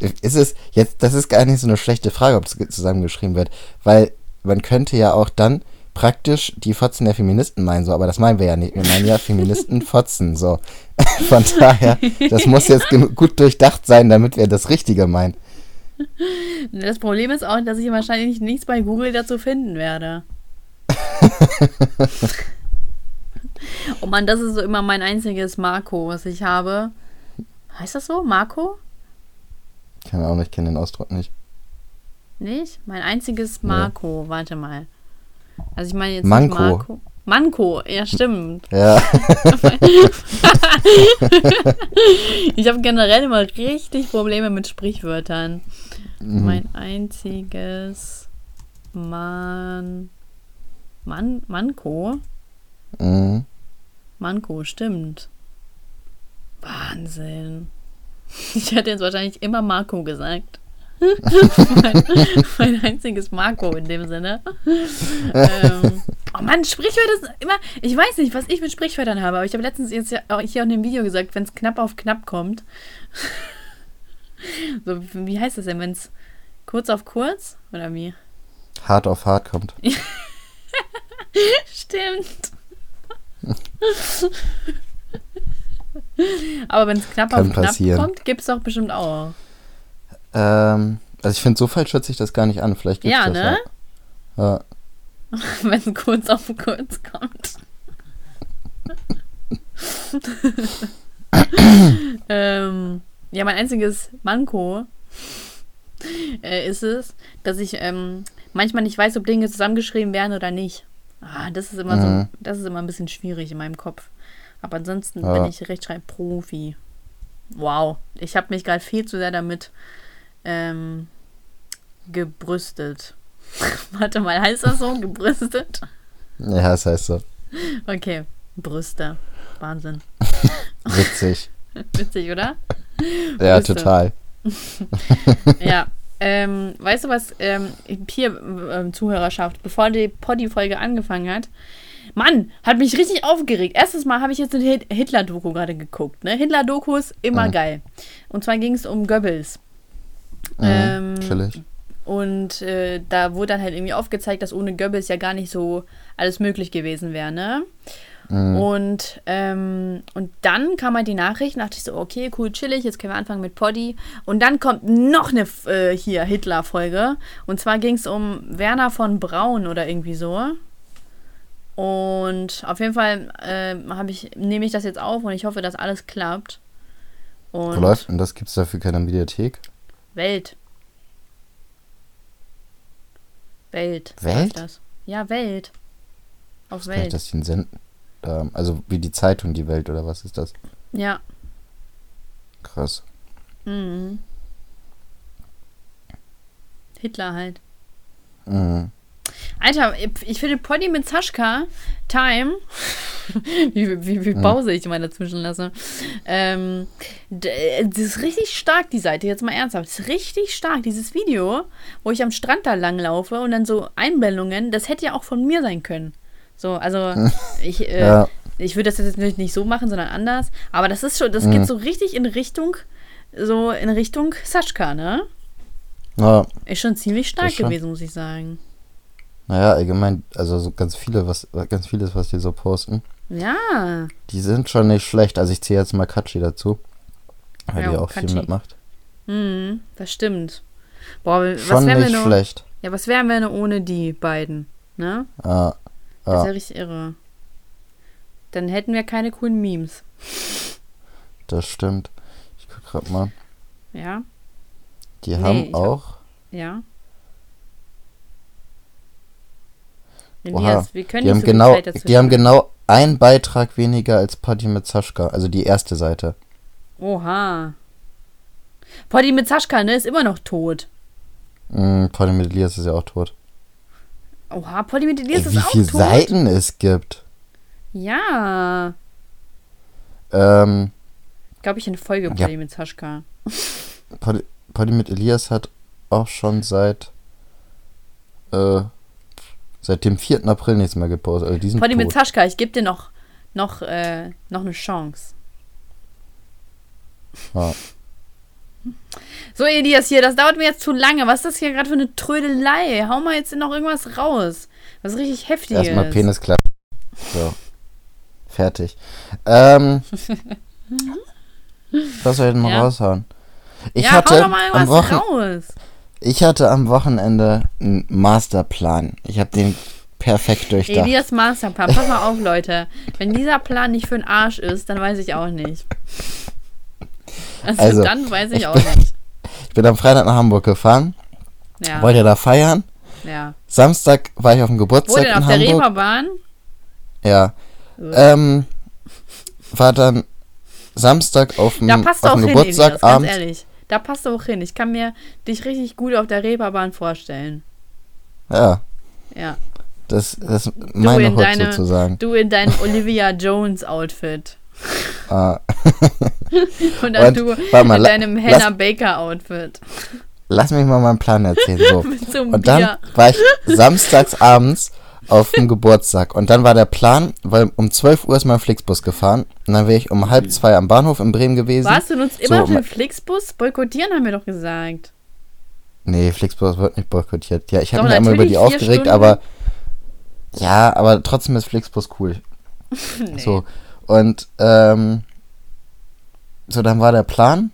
ist es jetzt, das ist gar nicht so eine schlechte Frage, ob es zusammengeschrieben wird, weil man könnte ja auch dann praktisch die Fotzen der Feministen meinen, so, aber das meinen wir ja nicht. Wir meinen ja Feministen Fotzen, so. Von daher, das muss jetzt gut durchdacht sein, damit wir das Richtige meinen. Das Problem ist auch, dass ich wahrscheinlich nichts bei Google dazu finden werde. oh Mann, das ist so immer mein einziges Marco, was ich habe. Heißt das so? Marco? Keine Ahnung, ich kenne den Ausdruck nicht. Nicht? Mein einziges Marco. Warte mal. Also ich meine jetzt Manko. nicht Marco. Manko, ja stimmt. Ja, Ich habe generell immer richtig Probleme mit Sprichwörtern. Mhm. Mein einziges Mann. Mann. Manko? mhm. Manko, stimmt. Wahnsinn. Ich hätte jetzt wahrscheinlich immer Marco gesagt. Mein, mein einziges Marco in dem Sinne. ähm, oh Mann, Sprichwörter sind immer. Ich weiß nicht, was ich mit Sprichwörtern habe, aber ich habe letztens jetzt ja auch hier in dem Video gesagt, wenn es knapp auf knapp kommt. so, wie heißt das denn, wenn es kurz auf kurz? Oder wie? hart auf hart kommt. Stimmt. Aber wenn es knapp Kann auf knapp passieren. kommt, gibt es doch bestimmt auch. Ähm, also ich finde, so falsch hört sich das gar nicht an. Vielleicht gibt's Ja, das ne? Ja. ja. wenn es kurz auf kurz kommt. ähm, ja, mein einziges Manko äh, ist es, dass ich ähm, manchmal nicht weiß, ob Dinge zusammengeschrieben werden oder nicht. Ah, das ist immer Mhm. so, das ist immer ein bisschen schwierig in meinem Kopf. Aber ansonsten Ja. bin ich Rechtschreibprofi. Wow, ich habe mich gerade viel zu sehr damit ähm, gebrüstet. Warte mal, heißt das so? Gebrüstet? ja, das heißt so. Okay, Brüste. Wahnsinn. Witzig. Witzig, oder? ja, Brüste. total. Ja. Ähm, weißt du was, ähm, hier, ähm, Zuhörerschaft, bevor die Poddy-Folge angefangen hat, Mann, hat mich richtig aufgeregt. Erstes Mal habe ich jetzt eine Hit- Hitler-Doku gerade geguckt. Ne? Hitler-Dokus, immer Mhm. geil. Und zwar ging es um Goebbels. Mhm, Ähm, chillig. Und äh, da wurde dann halt irgendwie aufgezeigt, dass ohne Goebbels ja gar nicht so alles möglich gewesen wäre, ne? Mhm. Und, ähm, und dann kam halt die Nachricht, dachte ich so, okay, cool, chillig, jetzt können wir anfangen mit Poddy. Und dann kommt noch eine äh, hier Hitler-Folge. Und zwar ging es um Werner von Braun oder irgendwie so. Und auf jeden Fall äh, habe ich, nehme ich das jetzt auf und ich hoffe, dass alles klappt. Und Wo läuft denn das? Gibt es dafür keine Mediathek? Welt. Welt. Welt? Das. Ja, Welt. Auf Ich gar nicht, Welt. dass die einen Senden. Ähm, also wie die Zeitung Die Welt oder was ist das? Ja. Krass. Mhm. Hitler halt. Mhm. Alter, ich finde Poddy mit Saschka, Time, wie, wie viel Pause ich immer dazwischen lasse, ähm, das ist richtig stark, die Seite, jetzt mal ernsthaft, das ist richtig stark, dieses Video, wo ich am Strand da langlaufe und dann so Einblendungen, das hätte ja auch von mir sein können. So, also, ich, äh, Ja. ich würde das jetzt natürlich nicht so machen, sondern anders, aber das ist schon, das geht so richtig in Richtung, so in Richtung Saschka, ne? Ja. Ist schon ziemlich stark gewesen, muss ich sagen. Naja, allgemein, also so ganz viele, was, ganz vieles, was die so posten, Ja. die sind schon nicht schlecht. Also ich zähle jetzt mal Katschi dazu. Weil Ja, die auch Katschi. viel mitmacht. Mhm, das stimmt. Boah, was Schon wären wir nicht nur, schlecht. Ja, was wären wir nur ohne die beiden, ne? Ja. Das ist ja richtig irre. Dann hätten wir keine coolen Memes. das stimmt. Ich guck grad mal. Ja? Die Nee, haben hab- auch. Ja? Elias, wir können Die nicht haben, so genau, die haben genau einen Beitrag weniger als Paddy mit Saschka. Also die erste Seite. Oha. Poddy mit Saschka, ne, ist immer noch tot. Mm, Polly mit Elias ist ja auch tot. Oha, Polly mit Elias Ey, ist wie auch viele tot. Seiten es gibt. Ja. Ähm, Glaube ich in Folge Ja. Polly mit Saschka. Polly mit Elias hat auch schon seit äh, seit dem 4. April nichts mehr gepostet. Also die sind Polly mit. Saschka, ich gebe dir noch, noch, äh, noch eine Chance. Ja. So, Elias hier, das dauert mir jetzt zu lange. Was ist das hier gerade für eine Trödelei? Hau mal jetzt noch irgendwas raus. Was richtig heftiges. Erstmal Penis klappen. So. Fertig. Ähm, was soll ich denn mal Ja. raushauen? Ich, ja, hau hatte doch mal am irgendwas Wochen raus. Ich hatte am Wochenende einen Masterplan. Ich habe den perfekt durchdacht. Elias Masterplan. Pass mal auf, Leute. Wenn dieser Plan nicht für den Arsch ist, dann weiß ich auch nicht. Also, Also, dann weiß ich ich auch bin- nicht. Ich bin am Freitag nach Hamburg gefahren, Ja. wollte da feiern. ja. Samstag war ich auf dem Wo Geburtstag denn? in Auf der Hamburg. Reeperbahn? Ja. Ähm, war dann Samstag auf dem, Da passt auf auch dem hin, Geburtstag Elias, ganz abends. ehrlich. Da passt du auch hin. Ich kann mir dich richtig gut auf der Reeperbahn vorstellen. Ja, Ja. das, das ist meine in Hut deine- sozusagen. Du in deinem Olivia Jones Outfit. Ah, Und dann Und, du mal, in deinem Hannah Baker Outfit. lass mich mal meinen Plan erzählen. So. Und dann war ich samstags abends auf dem Geburtstag. Und dann war der Plan, weil um 12 Uhr ist mein Flixbus gefahren. Und dann wäre ich um halb zwei am Bahnhof in Bremen gewesen. Was? Du immer So, noch den ma- Flixbus? Boykottieren haben wir doch gesagt. Nee, Flixbus wird nicht boykottiert. Ja, ich habe mich einmal über die aufgeregt, Stunden. aber ja, aber trotzdem ist Flixbus cool. Nee. So. Und ähm, so, dann war der Plan,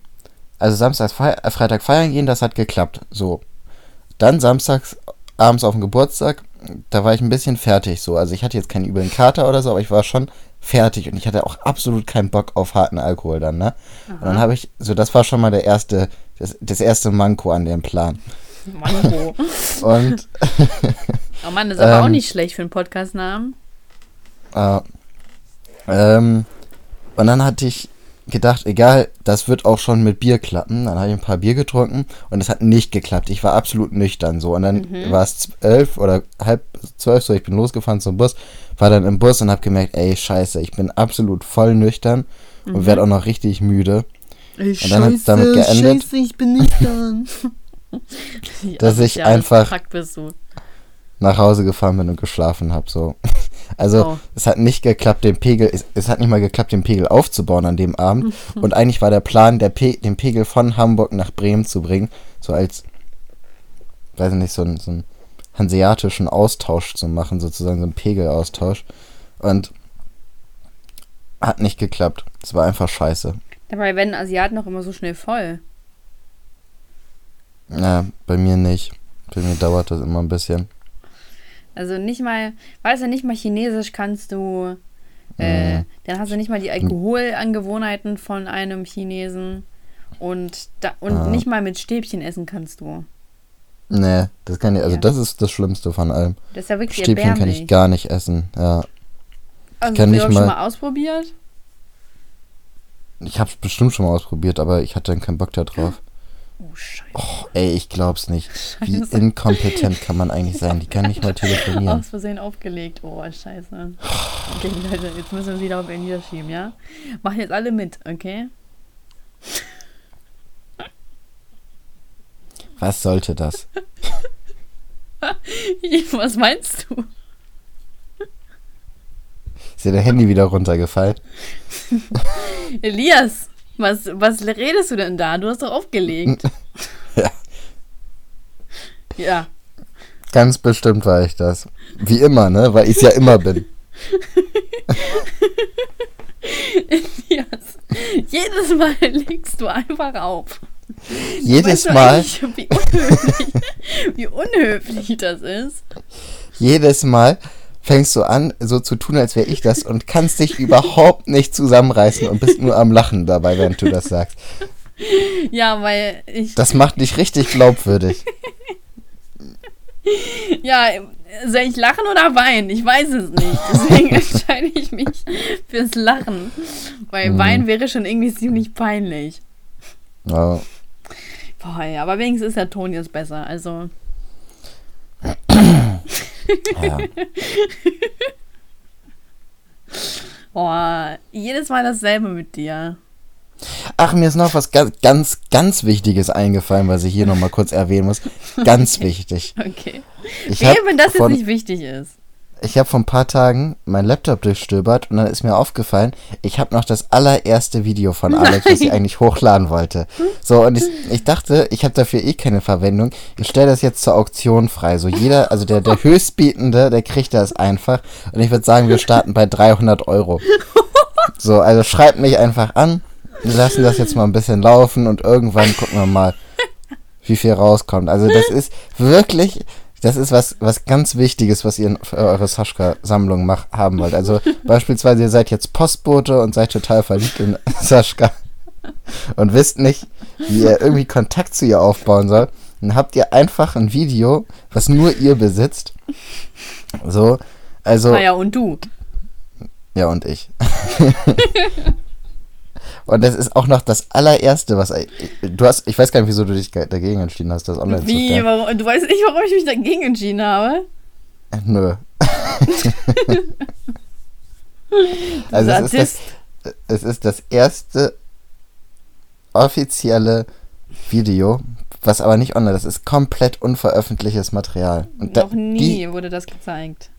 also samstags, Fei äh, Freitag feiern gehen, das hat geklappt. So. Dann samstags abends auf dem Geburtstag, da war ich ein bisschen fertig so. Also ich hatte jetzt keinen üblen Kater oder so, aber ich war schon fertig und ich hatte auch absolut keinen Bock auf harten Alkohol dann, ne? Und dann habe ich, so das war schon mal der erste, das, das erste Manko an dem Plan. Mango. Und Oh Mann, das ist aber auch Ähm, nicht schlecht für einen Podcast-Namen. Äh, ähm, und dann hatte ich gedacht, egal, das wird auch schon mit Bier klappen. Dann habe ich ein paar Bier getrunken und es hat nicht geklappt. Ich war absolut nüchtern so. Und dann war es zwölf oder halb zwölf, so ich bin losgefahren zum Bus, war dann im Bus und habe gemerkt, ey, scheiße, ich bin absolut voll nüchtern und werde auch noch richtig müde. Ey, Und dann hat's damit geendet, Scheiße, ich bin nicht dran. dass ich einfach- nach Hause gefahren bin und geschlafen habe. So. Also Oh. es hat nicht geklappt, den Pegel, es, es hat nicht mal geklappt, den Pegel aufzubauen an dem Abend. und eigentlich war der Plan, der Pe den Pegel von Hamburg nach Bremen zu bringen, so als, weiß ich nicht, so, ein, so einen hanseatischen Austausch zu machen, sozusagen so einen Pegelaustausch. Und hat nicht geklappt. Es war einfach scheiße. Dabei werden Asiaten noch immer so schnell voll. Ja, bei mir nicht. Bei mir dauert das immer ein bisschen. Also nicht mal, weißt du, nicht mal Chinesisch kannst du. Äh, Mhm. Dann hast du nicht mal die Alkoholangewohnheiten von einem Chinesen. Und, da, und Ah. nicht mal mit Stäbchen essen kannst du. Nee, das kann ich, also Ja. das ist das Schlimmste von allem. Das ist ja wirklich Stäbchen kann erbärmlich. ich gar nicht essen, ja. also, kann hast du das schon mal- mal ausprobiert? Ich hab's bestimmt schon mal ausprobiert, aber ich hatte dann keinen Bock da drauf. Oh, Scheiße. Oh, ey, ich glaub's nicht. Wie Scheiße. inkompetent kann man eigentlich sein? Die kann nicht mal telefonieren. Aus Versehen aufgelegt. Oh, scheiße. Okay, Leute, jetzt müssen wir wieder auf ihn niederschieben, ja? Machen jetzt alle mit, okay? Was sollte das? Was meinst du? Ist dir dein Handy wieder runtergefallen? Elias, was, was redest du denn da? Du hast doch aufgelegt. Ja. Ja. Ganz bestimmt war ich das. Wie immer, ne? Weil ich's ja immer bin. Elias, jedes Mal legst du einfach auf. Jedes Weißt Mal, Wie unhöflich, wie unhöflich das ist. jedes Mal fängst du an, so zu tun, als wäre ich das und kannst dich überhaupt nicht zusammenreißen und bist nur am Lachen dabei, während du das sagst. Ja, weil ich. Das macht dich richtig glaubwürdig. Ja, soll ich lachen oder weinen? Ich weiß es nicht. Deswegen entscheide ich mich fürs Lachen. Weil Mhm. Weinen wäre schon irgendwie ziemlich peinlich. Ja, Boah, ja, aber wenigstens ist der Ton jetzt besser. Also. Ja. Boah, jedes Mal dasselbe mit dir. Ach, mir ist noch was ganz, ganz, ganz Wichtiges eingefallen, was ich hier nochmal kurz erwähnen muss. Ganz wichtig. Okay. Ich Wehe, hab wenn das jetzt von- nicht wichtig ist. Ich habe vor ein paar Tagen meinen Laptop durchstöbert und dann ist mir aufgefallen, ich habe noch das allererste Video von Alex, was ich eigentlich hochladen wollte. So, und ich, ich dachte, ich habe dafür eh keine Verwendung. Ich stelle das jetzt zur Auktion frei. So jeder, also der, der Höchstbietende, der kriegt das einfach. Und ich würde sagen, wir starten bei 300 Euro. So, also schreibt mich einfach an. Wir lassen das jetzt mal ein bisschen laufen und irgendwann gucken wir mal, wie viel rauskommt. Also das ist wirklich, das ist was, was ganz Wichtiges, was ihr für eure Saschka-Sammlung haben wollt. Also beispielsweise ihr seid jetzt Postbote und seid total verliebt in Saschka und wisst nicht, wie ihr irgendwie Kontakt zu ihr aufbauen soll. Dann habt ihr einfach ein Video, was nur ihr besitzt. So, also Naja, und du. ja, und ich. und das ist auch noch das allererste, was. Du hast, ich weiß gar nicht, wieso du dich ge- dagegen entschieden hast, das online zu Wie? Warum? Du weißt nicht, warum ich mich dagegen entschieden habe? Nö. also es ist, das, es ist das erste offizielle Video, was aber nicht online, das ist komplett unveröffentlichtes Material. Und Noch da- nie wurde das gezeigt.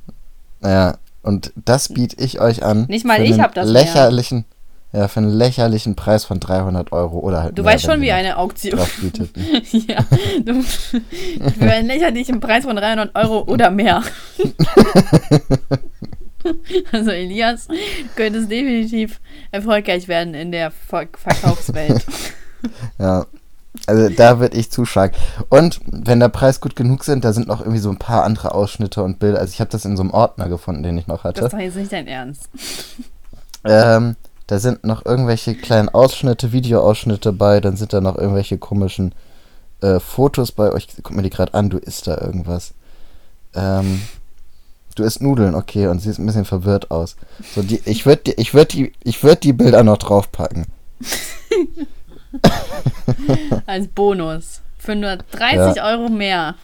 Die, ja, und das biete ich euch an. Nicht mal ich einen hab das mehr. Ja, für einen lächerlichen Preis von 300 Euro oder halt Du weißt schon, wie eine Auktion. bietet. ja, du, für einen lächerlichen Preis von 300 Euro oder mehr. also Elias, du könntest definitiv erfolgreich werden in der Ver Verkaufswelt. Ja. Also da würde ich zuschlagen. Und wenn der Preis gut genug sind, da sind noch irgendwie so ein paar andere Ausschnitte und Bilder. Also ich habe das in so einem Ordner gefunden, den ich noch Das hatte. ist doch jetzt nicht dein Ernst. Ähm, da sind noch irgendwelche kleinen Ausschnitte, Videoausschnitte bei, dann sind da noch irgendwelche komischen äh, Fotos bei euch. Guck mir die gerade an, du isst da irgendwas. Ähm, du isst Nudeln, okay, und siehst ein bisschen verwirrt aus. So, die, ich würde die, ich würd die, ich würd die Bilder noch draufpacken. Als Bonus. Für nur 30 Euro mehr.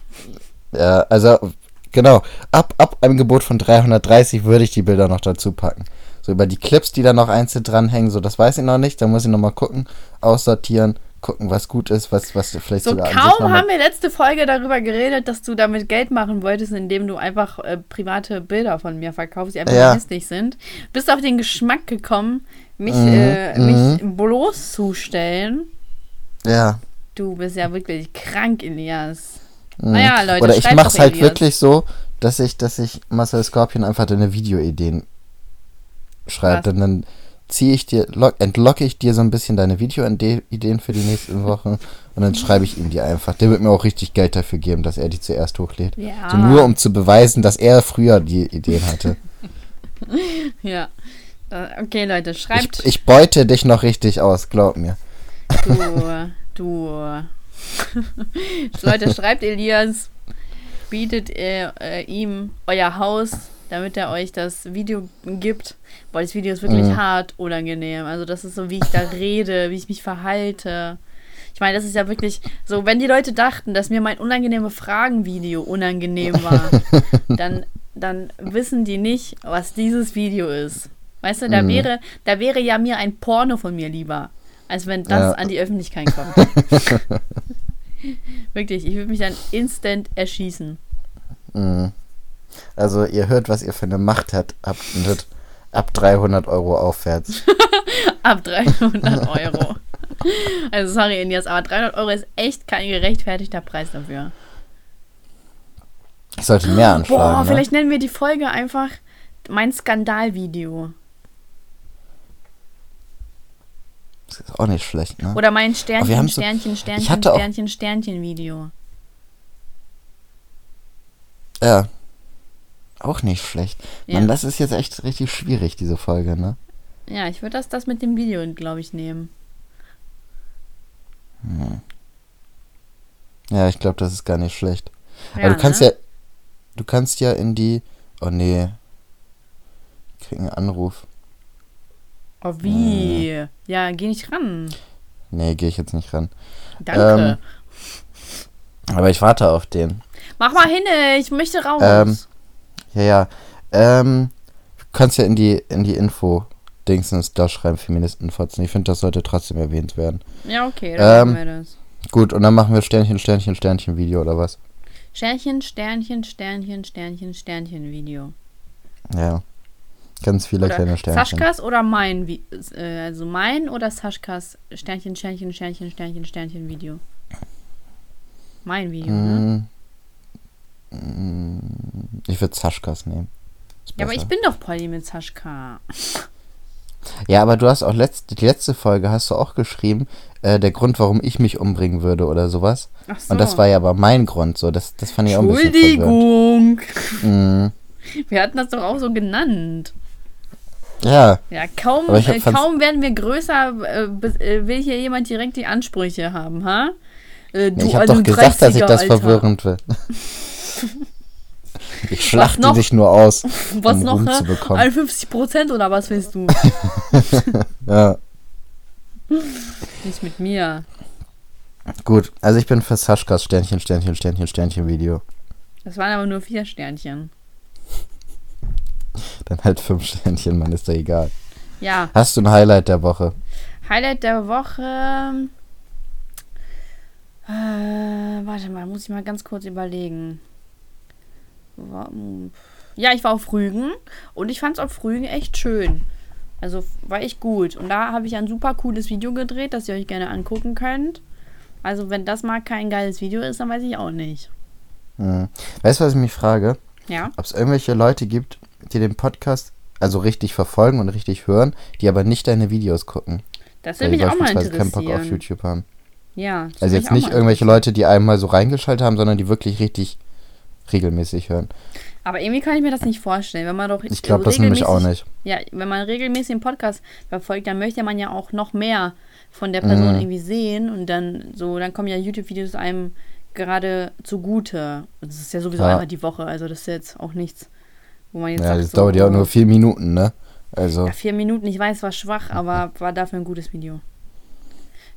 Ja, also, genau, ab, ab einem Gebot von 330 würde ich die Bilder noch dazu packen. So über die Clips, die da noch einzeln dranhängen, so das weiß ich noch nicht, da muss ich noch mal gucken, aussortieren, gucken, was gut ist, was, was vielleicht So sogar kaum haben wir letzte Folge darüber geredet, dass du damit Geld machen wolltest, indem du einfach äh, private Bilder von mir verkaufst, die einfach Ja. hässlich sind. Bist auf den Geschmack gekommen, mich, Mhm, äh, mhm. mich bloßzustellen. Ja. Du bist ja wirklich krank, Elias. mhm. Naja, Leute, Oder ich mach's halt Elias. wirklich so, dass ich, dass ich Marcel Scorpion einfach deine Videoideen schreibe. Was? Und dann ziehe ich dir, lock, entlocke ich dir so ein bisschen deine Videoideen für die nächsten Wochen und dann schreibe ich ihm die einfach. Der wird mir auch richtig Geld dafür geben, dass er die zuerst hochlädt. Ja. So nur um zu beweisen, dass er früher die Ideen hatte. Ja. Äh, Okay, Leute, schreibt Ich, ich beute dich noch richtig aus, glaub mir. du, du. Leute, schreibt Elias, bietet äh, äh, ihm euer Haus, damit er euch das Video gibt. Weil das Video ist wirklich Mhm. hart unangenehm. Also das ist so, wie ich da rede, wie ich mich verhalte. Ich meine, das ist ja wirklich so, wenn die Leute dachten, dass mir mein unangenehme Fragen-Video unangenehm war, dann, dann wissen die nicht, was dieses Video ist. Weißt du, da Mhm. wäre, da wäre ja mir ein Porno von mir lieber, als wenn das Ja. an die Öffentlichkeit kommt. Wirklich, ich würde mich dann instant erschießen. Mhm. Also ihr hört, was ihr für eine Macht habt, ab, mit, ab 300 Euro aufwärts. Ab 300 Euro. Also sorry, Elias, aber 300 Euro ist echt kein gerechtfertigter Preis dafür. Ich sollte mehr anschlagen. Boah, ne? vielleicht nennen wir die Folge einfach mein Skandalvideo. Das ist auch nicht schlecht, ne? Oder mein Sternchen, haben so- Sternchen, Sternchen, Sternchen, Sternchen Video. Ja. Auch nicht schlecht. Ja. Mann, das ist jetzt echt richtig schwierig, diese Folge, ne? Ja, ich würde das, das mit dem Video, glaube ich, nehmen. Ja, ich glaube, das ist gar nicht schlecht. Ja, Aber du kannst ne? ja. Du kannst ja in die. Oh nee. Ich krieg einen Anruf. Oh, wie? Ja, geh nicht ran. Nee, gehe ich jetzt nicht ran. Danke. Aber ich warte auf den. Mach mal hin, ich möchte raus. Ähm, Ja, ja. Ähm, du kannst ja in die, in die Info Dingsens da schreiben, Feministenfotzen. Ich finde, das sollte trotzdem erwähnt werden. ja, okay, dann ähm, machen wir das. Gut, und dann machen wir Sternchen, Sternchen, Sternchen Video oder was? Sternchen, Sternchen, Sternchen, Sternchen, Sternchen Video. Ja. Ganz viele Oder kleine Sternchen. Saschkas oder mein, äh, also mein oder Saschkas Sternchen, Sternchen, Sternchen, Sternchen, Sternchen Video. Mein Video, ne? Mm, mm, Ich würde Saschkas nehmen. Ja, aber ich bin doch Polly mit Saschka. Ja, aber du hast auch letzte, die letzte Folge hast du auch geschrieben, äh, der Grund, warum ich mich umbringen würde oder sowas. Ach so. Und das war ja aber mein Grund, so. Das, das fand ich auch ein bisschen. Entschuldigung. Mhm. Wir hatten das doch auch so genannt. Ja, Ja, kaum, hab äh, kaum werden wir größer, äh, äh, will hier jemand direkt die Ansprüche haben, ha? Äh, du ich habe alte doch gesagt, dass ich 30er, das Alter. verwirrend will. ich schlachte noch? dich nur aus, Was um noch, Ruhm zu bekommen. 51 Prozent oder was willst du? Ja, Nicht mit mir. gut. Also ich bin für Saschkas Sternchen, Sternchen, Sternchen, Sternchen Video. Das waren aber nur vier Sternchen. Dann halt fünf Sternchen, Mann, ist doch egal. Ja, Hast du ein Highlight der Woche? Highlight der Woche. Äh, warte mal, muss ich mal ganz kurz überlegen. Hm, Ja, ich war auf Rügen und ich fand es auf Rügen echt schön. Also war echt gut. Und da habe ich ein super cooles Video gedreht, das ihr euch gerne angucken könnt. Also wenn das mal kein geiles Video ist, dann weiß ich auch nicht. Hm. Weißt du, was ich mich frage? Ja? Ob es irgendwelche Leute gibt, die den Podcast also richtig verfolgen und richtig hören, die aber nicht deine Videos gucken. Das würde die mich auch mal beispielsweise keinen Bock auf interessieren. YouTube haben. Ja. das Also jetzt nicht mal irgendwelche interessieren. Leute, die einmal so reingeschaltet haben, sondern die wirklich richtig regelmäßig hören. Aber irgendwie kann ich mir das nicht vorstellen, wenn man doch Ich glaube das nämlich auch nicht. Ja, wenn man regelmäßig den Podcast verfolgt, dann möchte man ja auch noch mehr von der Person Mhm. irgendwie sehen und dann so, dann kommen ja YouTube-Videos einem gerade zugute. Das ist ja sowieso Ja. einmal die Woche, also das ist jetzt auch nichts, wo man jetzt Ja, sagt, das so, dauert ja auch nur vier Minuten, ne? Also, ja, vier Minuten, ich weiß, war schwach, aber war dafür ein gutes Video.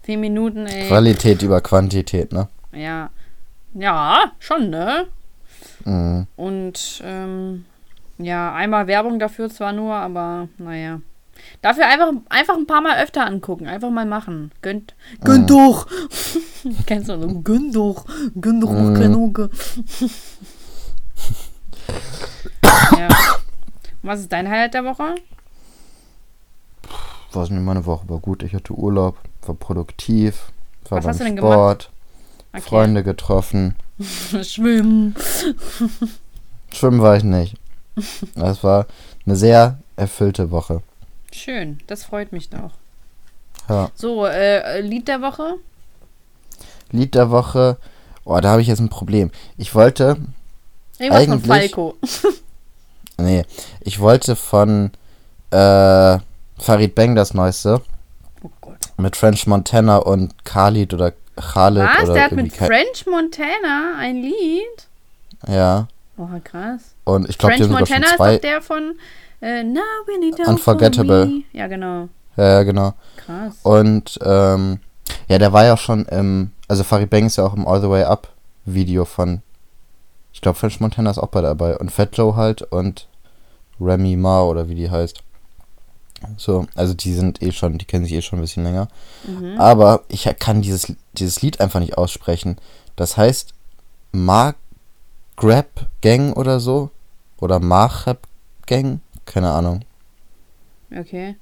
Vier Minuten, ey. Qualität über Quantität, ne? Ja. Ja, schon, ne? Mhm. Und ähm, ja, einmal Werbung dafür zwar nur, aber naja. Dafür einfach, einfach ein paar Mal öfter angucken. Einfach mal machen. Gönnt. Gönn Mhm. doch! Kennst du so? Gönn doch! Gönn doch, mach Mhm. keine Auge. ja. Und was ist dein Highlight der Woche? War nicht meine Woche, war gut. Ich hatte Urlaub, war produktiv, war Was beim hast du denn Sport, Okay. Freunde getroffen. Schwimmen. Schwimmen war ich nicht. Das war eine sehr erfüllte Woche. Schön, das freut mich doch. Ja. So, äh, Lied der Woche? Lied der Woche. Oh, da habe ich jetzt ein Problem. Ich wollte, Irgendwas von Eigentlich- Falco. nee, ich wollte von äh, Farid Bang das neueste Oh Gott. mit French Montana und Khalid oder Khalid Was? oder Der hat mit French Montana ein Lied? Ja. Oh, krass. Und ich glaube, French Montana ist doch der von äh, Now we need to Unforgettable. for me. Ja, genau. Ja, genau. Krass. Und ähm, ja, der war ja schon im, also Farid Bang ist ja auch im All the Way Up Video von, ich glaube French Montana ist auch bei dabei und Fat Joe halt und Remy Ma oder wie die heißt. So, also die sind eh schon, die kennen sich eh schon ein bisschen länger. Mhm. Aber ich kann dieses, dieses Lied einfach nicht aussprechen. Das heißt Mark Grab Gang oder so. Oder Marchab Gang. Keine Ahnung. Okay.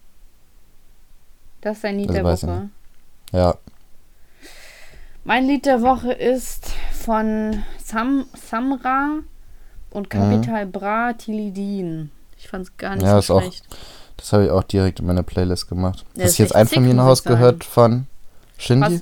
Das ist dein Lied Das der Woche. Ja. Mein Lied der Woche ist von Sam, Samra und Capital Bra Tilidin. Ich fand's gar nicht Mhm. Ja, ist so auch- schlecht. Das habe ich auch direkt in meine Playlist gemacht. Ja, Hast du jetzt ein Familienhaus gehört von Shindy?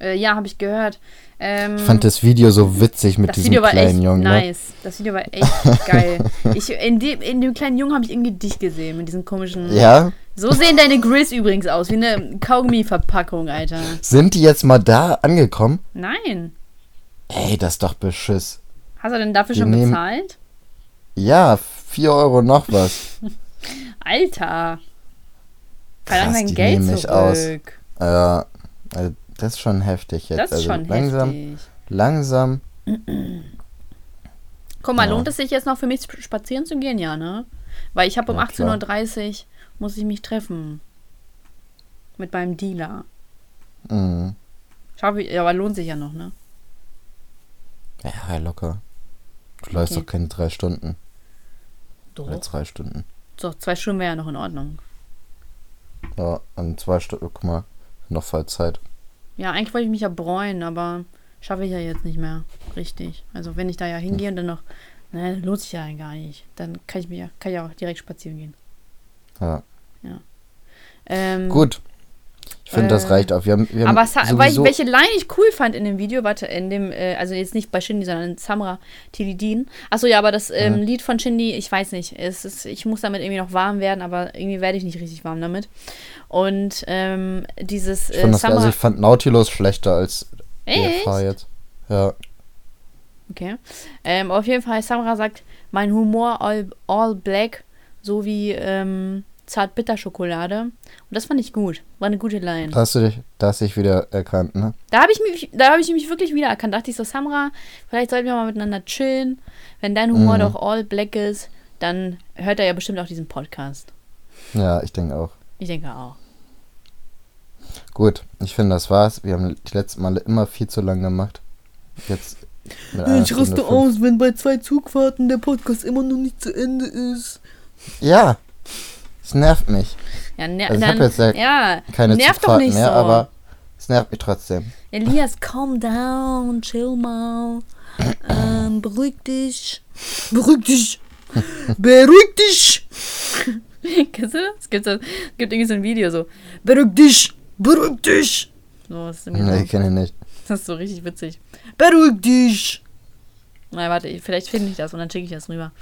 Äh, ja, habe ich gehört. Ähm, Ich fand das Video so witzig mit das diesem Video war kleinen echt Jungen. Ne? nice. Das Video war echt geil. Ich, in, dem, in dem kleinen Jungen habe ich irgendwie dich gesehen mit diesen komischen. Ja? So sehen deine Grills übrigens aus, wie eine Kaugummi-Verpackung, Alter. Sind die jetzt mal da angekommen? Nein. Ey, das ist doch Beschiss. Hast du denn dafür Wir schon bezahlt? Ja, 4 Euro noch was. Alter. Verlang Krass, dein die Geld nehmen mich zurück. aus. Ja, also das ist schon heftig jetzt. Das ist also schon langsam, heftig. langsam. Guck mal, Ja. lohnt es sich jetzt noch für mich spazieren zu gehen? Ja, ne? Weil ich habe um Ja, klar. 18.30 Uhr muss ich mich treffen. Mit meinem Dealer. Mhm. Schau, aber lohnt sich ja noch, ne? Ja, locker. Du läufst Okay. doch keine drei Stunden. Oder Doch. zwei Stunden. So, zwei Stunden wäre ja noch in Ordnung. Ja, an zwei Stunden, guck mal, noch voll Zeit. Ja, eigentlich wollte ich mich ja bräunen, aber schaffe ich ja jetzt nicht mehr. Richtig. Also wenn ich da ja hingehe und dann noch, ne, lohnt sich ja gar nicht. Dann kann ich mir ja, kann ich ja auch direkt spazieren gehen. Ja. Ähm, Gut. Ich finde, das äh, reicht auch. Wir haben, wir haben Aber Sa weil ich, welche Line ich cool fand in dem Video, warte, in dem, äh, also jetzt nicht bei Shindy, sondern in Samra Tilidin. Achso, ja, aber das ähm, Mhm. Lied von Shindy, ich weiß nicht, es ist, ich muss damit irgendwie noch warm werden, aber irgendwie werde ich nicht richtig warm damit. Und ähm, dieses ich äh, fand, das, Samra. also ich fand Nautilus schlechter als Echt? EFH jetzt. Ja. Okay. Ähm, auf jeden Fall, Samra sagt, mein Humor all, all black, so wie ähm, Zartbitterschokolade. Und das fand ich gut. War eine gute Line. Da hast du dich, da hast dich wieder erkannt, ne? Da habe ich, mich- da hab ich mich wirklich wiedererkannt. Dachte ich so, Samra, vielleicht sollten wir mal miteinander chillen. Wenn dein Humor Mhm. doch all black ist, dann hört er ja bestimmt auch diesen Podcast. Ja, ich denke auch. Ich denke auch. Gut, ich finde, das war's. Wir haben die letzten Male immer viel zu lang gemacht. Jetzt einer Stunde fünf. wenn bei zwei Zugfahrten der Podcast immer noch nicht zu Ende ist. Ja, es nervt mich. Ja, ner Also ich dann, hab jetzt ja ja Keine nerv doch Zugfahrten nicht mehr, so. aber es nervt mich trotzdem. Elias, calm down, chill mal. Ähm, beruhig dich. Beruhig dich. Beruhig dich. Kennst du das? Es gibt, so, es gibt irgendwie so ein Video so. Beruhig dich. Beruhig dich. So, das ist, Nee, so, kenne ich nicht. das ist so richtig witzig. Beruhig dich. Na, warte, ich- vielleicht finde ich das und dann schicke ich das rüber.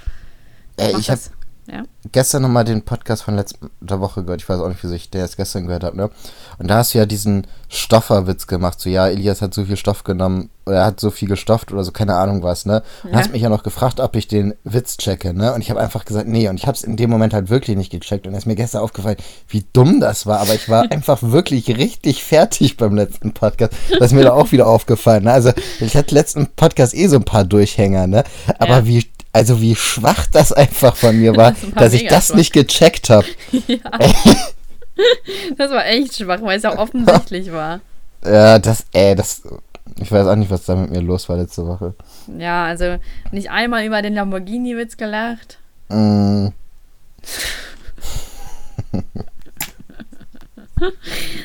Ey, ich habe das. Ja? gestern nochmal den Podcast von letzter Woche gehört. Ich weiß auch nicht, wieso ich den jetzt gestern gehört habe, ne? Und da hast du ja diesen Stofferwitz gemacht. So, ja, Elias hat so viel Stoff genommen, oder er hat so viel gestofft oder so, keine Ahnung was, ne? Und Ja. hast mich ja noch gefragt, ob ich den Witz checke, ne? Und ich habe einfach gesagt, nee. Und ich habe es in dem Moment halt wirklich nicht gecheckt. Und es ist mir gestern aufgefallen, wie dumm das war. Aber ich war einfach wirklich richtig fertig beim letzten Podcast. Das ist mir da auch wieder aufgefallen, ne? Also, ich hatte letzten Podcast eh so ein paar Durchhänger, ne? Aber Ja. wie, also wie schwach das einfach von mir war, Das war dass ich das schwach. nicht gecheckt habe. Das war echt schwach, weil es auch offensichtlich war. Ja, das, ey, das, ich weiß auch nicht, was da mit mir los war letzte Woche. Ja, also nicht einmal über den Lamborghini-Witz gelacht. Mm,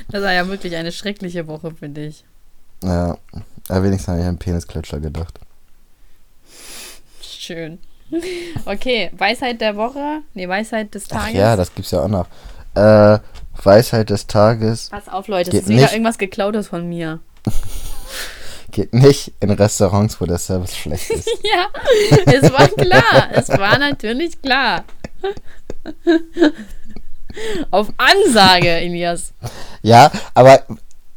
Das war ja wirklich eine schreckliche Woche für dich. ja, aber wenigstens habe ich an Penisklatscher gedacht. Schön. Okay, Weisheit der Woche. Nee, Weisheit des Ach Tages. ja, das gibt's ja auch noch. Äh, Weisheit des Tages Pass auf, Leute, es Geht ist wieder nicht. irgendwas geklautes von mir. geht nicht in Restaurants, wo der Service schlecht ist. Ja, es war klar. es war natürlich klar. Auf Ansage, Elias. Ja, aber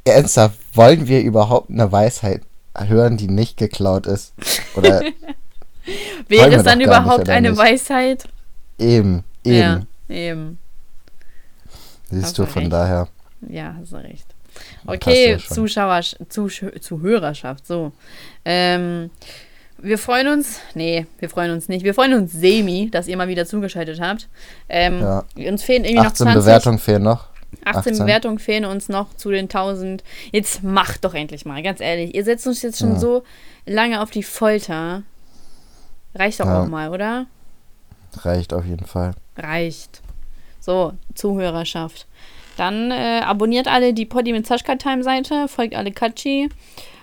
ernsthaft, wollen wir überhaupt eine Weisheit hören, die nicht geklaut ist? Oder Wäre es dann nicht, überhaupt oder eine nicht? Weisheit? eben, eben, Ja, eben. siehst du, von recht. daher. Ja, hast du recht. Okay, ja. Zuschauer, Zusch Zuhörerschaft, so. Ähm, wir freuen uns, nee, wir freuen uns nicht. Wir freuen uns semi, dass ihr mal wieder zugeschaltet habt. Ähm, Ja. Uns fehlen irgendwie noch 18 20. Bewertungen fehlen noch. 18, 18. Bewertungen fehlen uns noch zu den 1000. Jetzt macht doch endlich mal, ganz ehrlich. Ihr setzt uns jetzt schon Ja. so lange auf die Folter. Reicht doch Ja. auch mal, oder? Reicht auf jeden Fall. Reicht. So, Zuhörerschaft. Dann äh, abonniert alle die Poddy mit Sascha Time Seite, folgt alle Katschi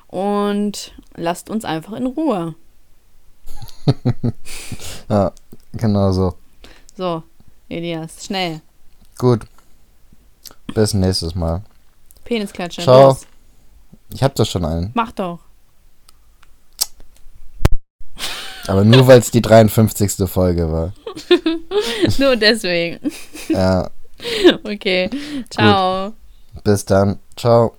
und lasst uns einfach in Ruhe. Ja, genau so. So, Elias, schnell. Gut. Bis nächstes Mal. Penisklatsche. Ciao. Los. Ich hab doch schon einen. Mach doch. Aber nur weil es die 53. Folge war. Nur deswegen. Ja, Okay. Ciao. bis dann. Ciao.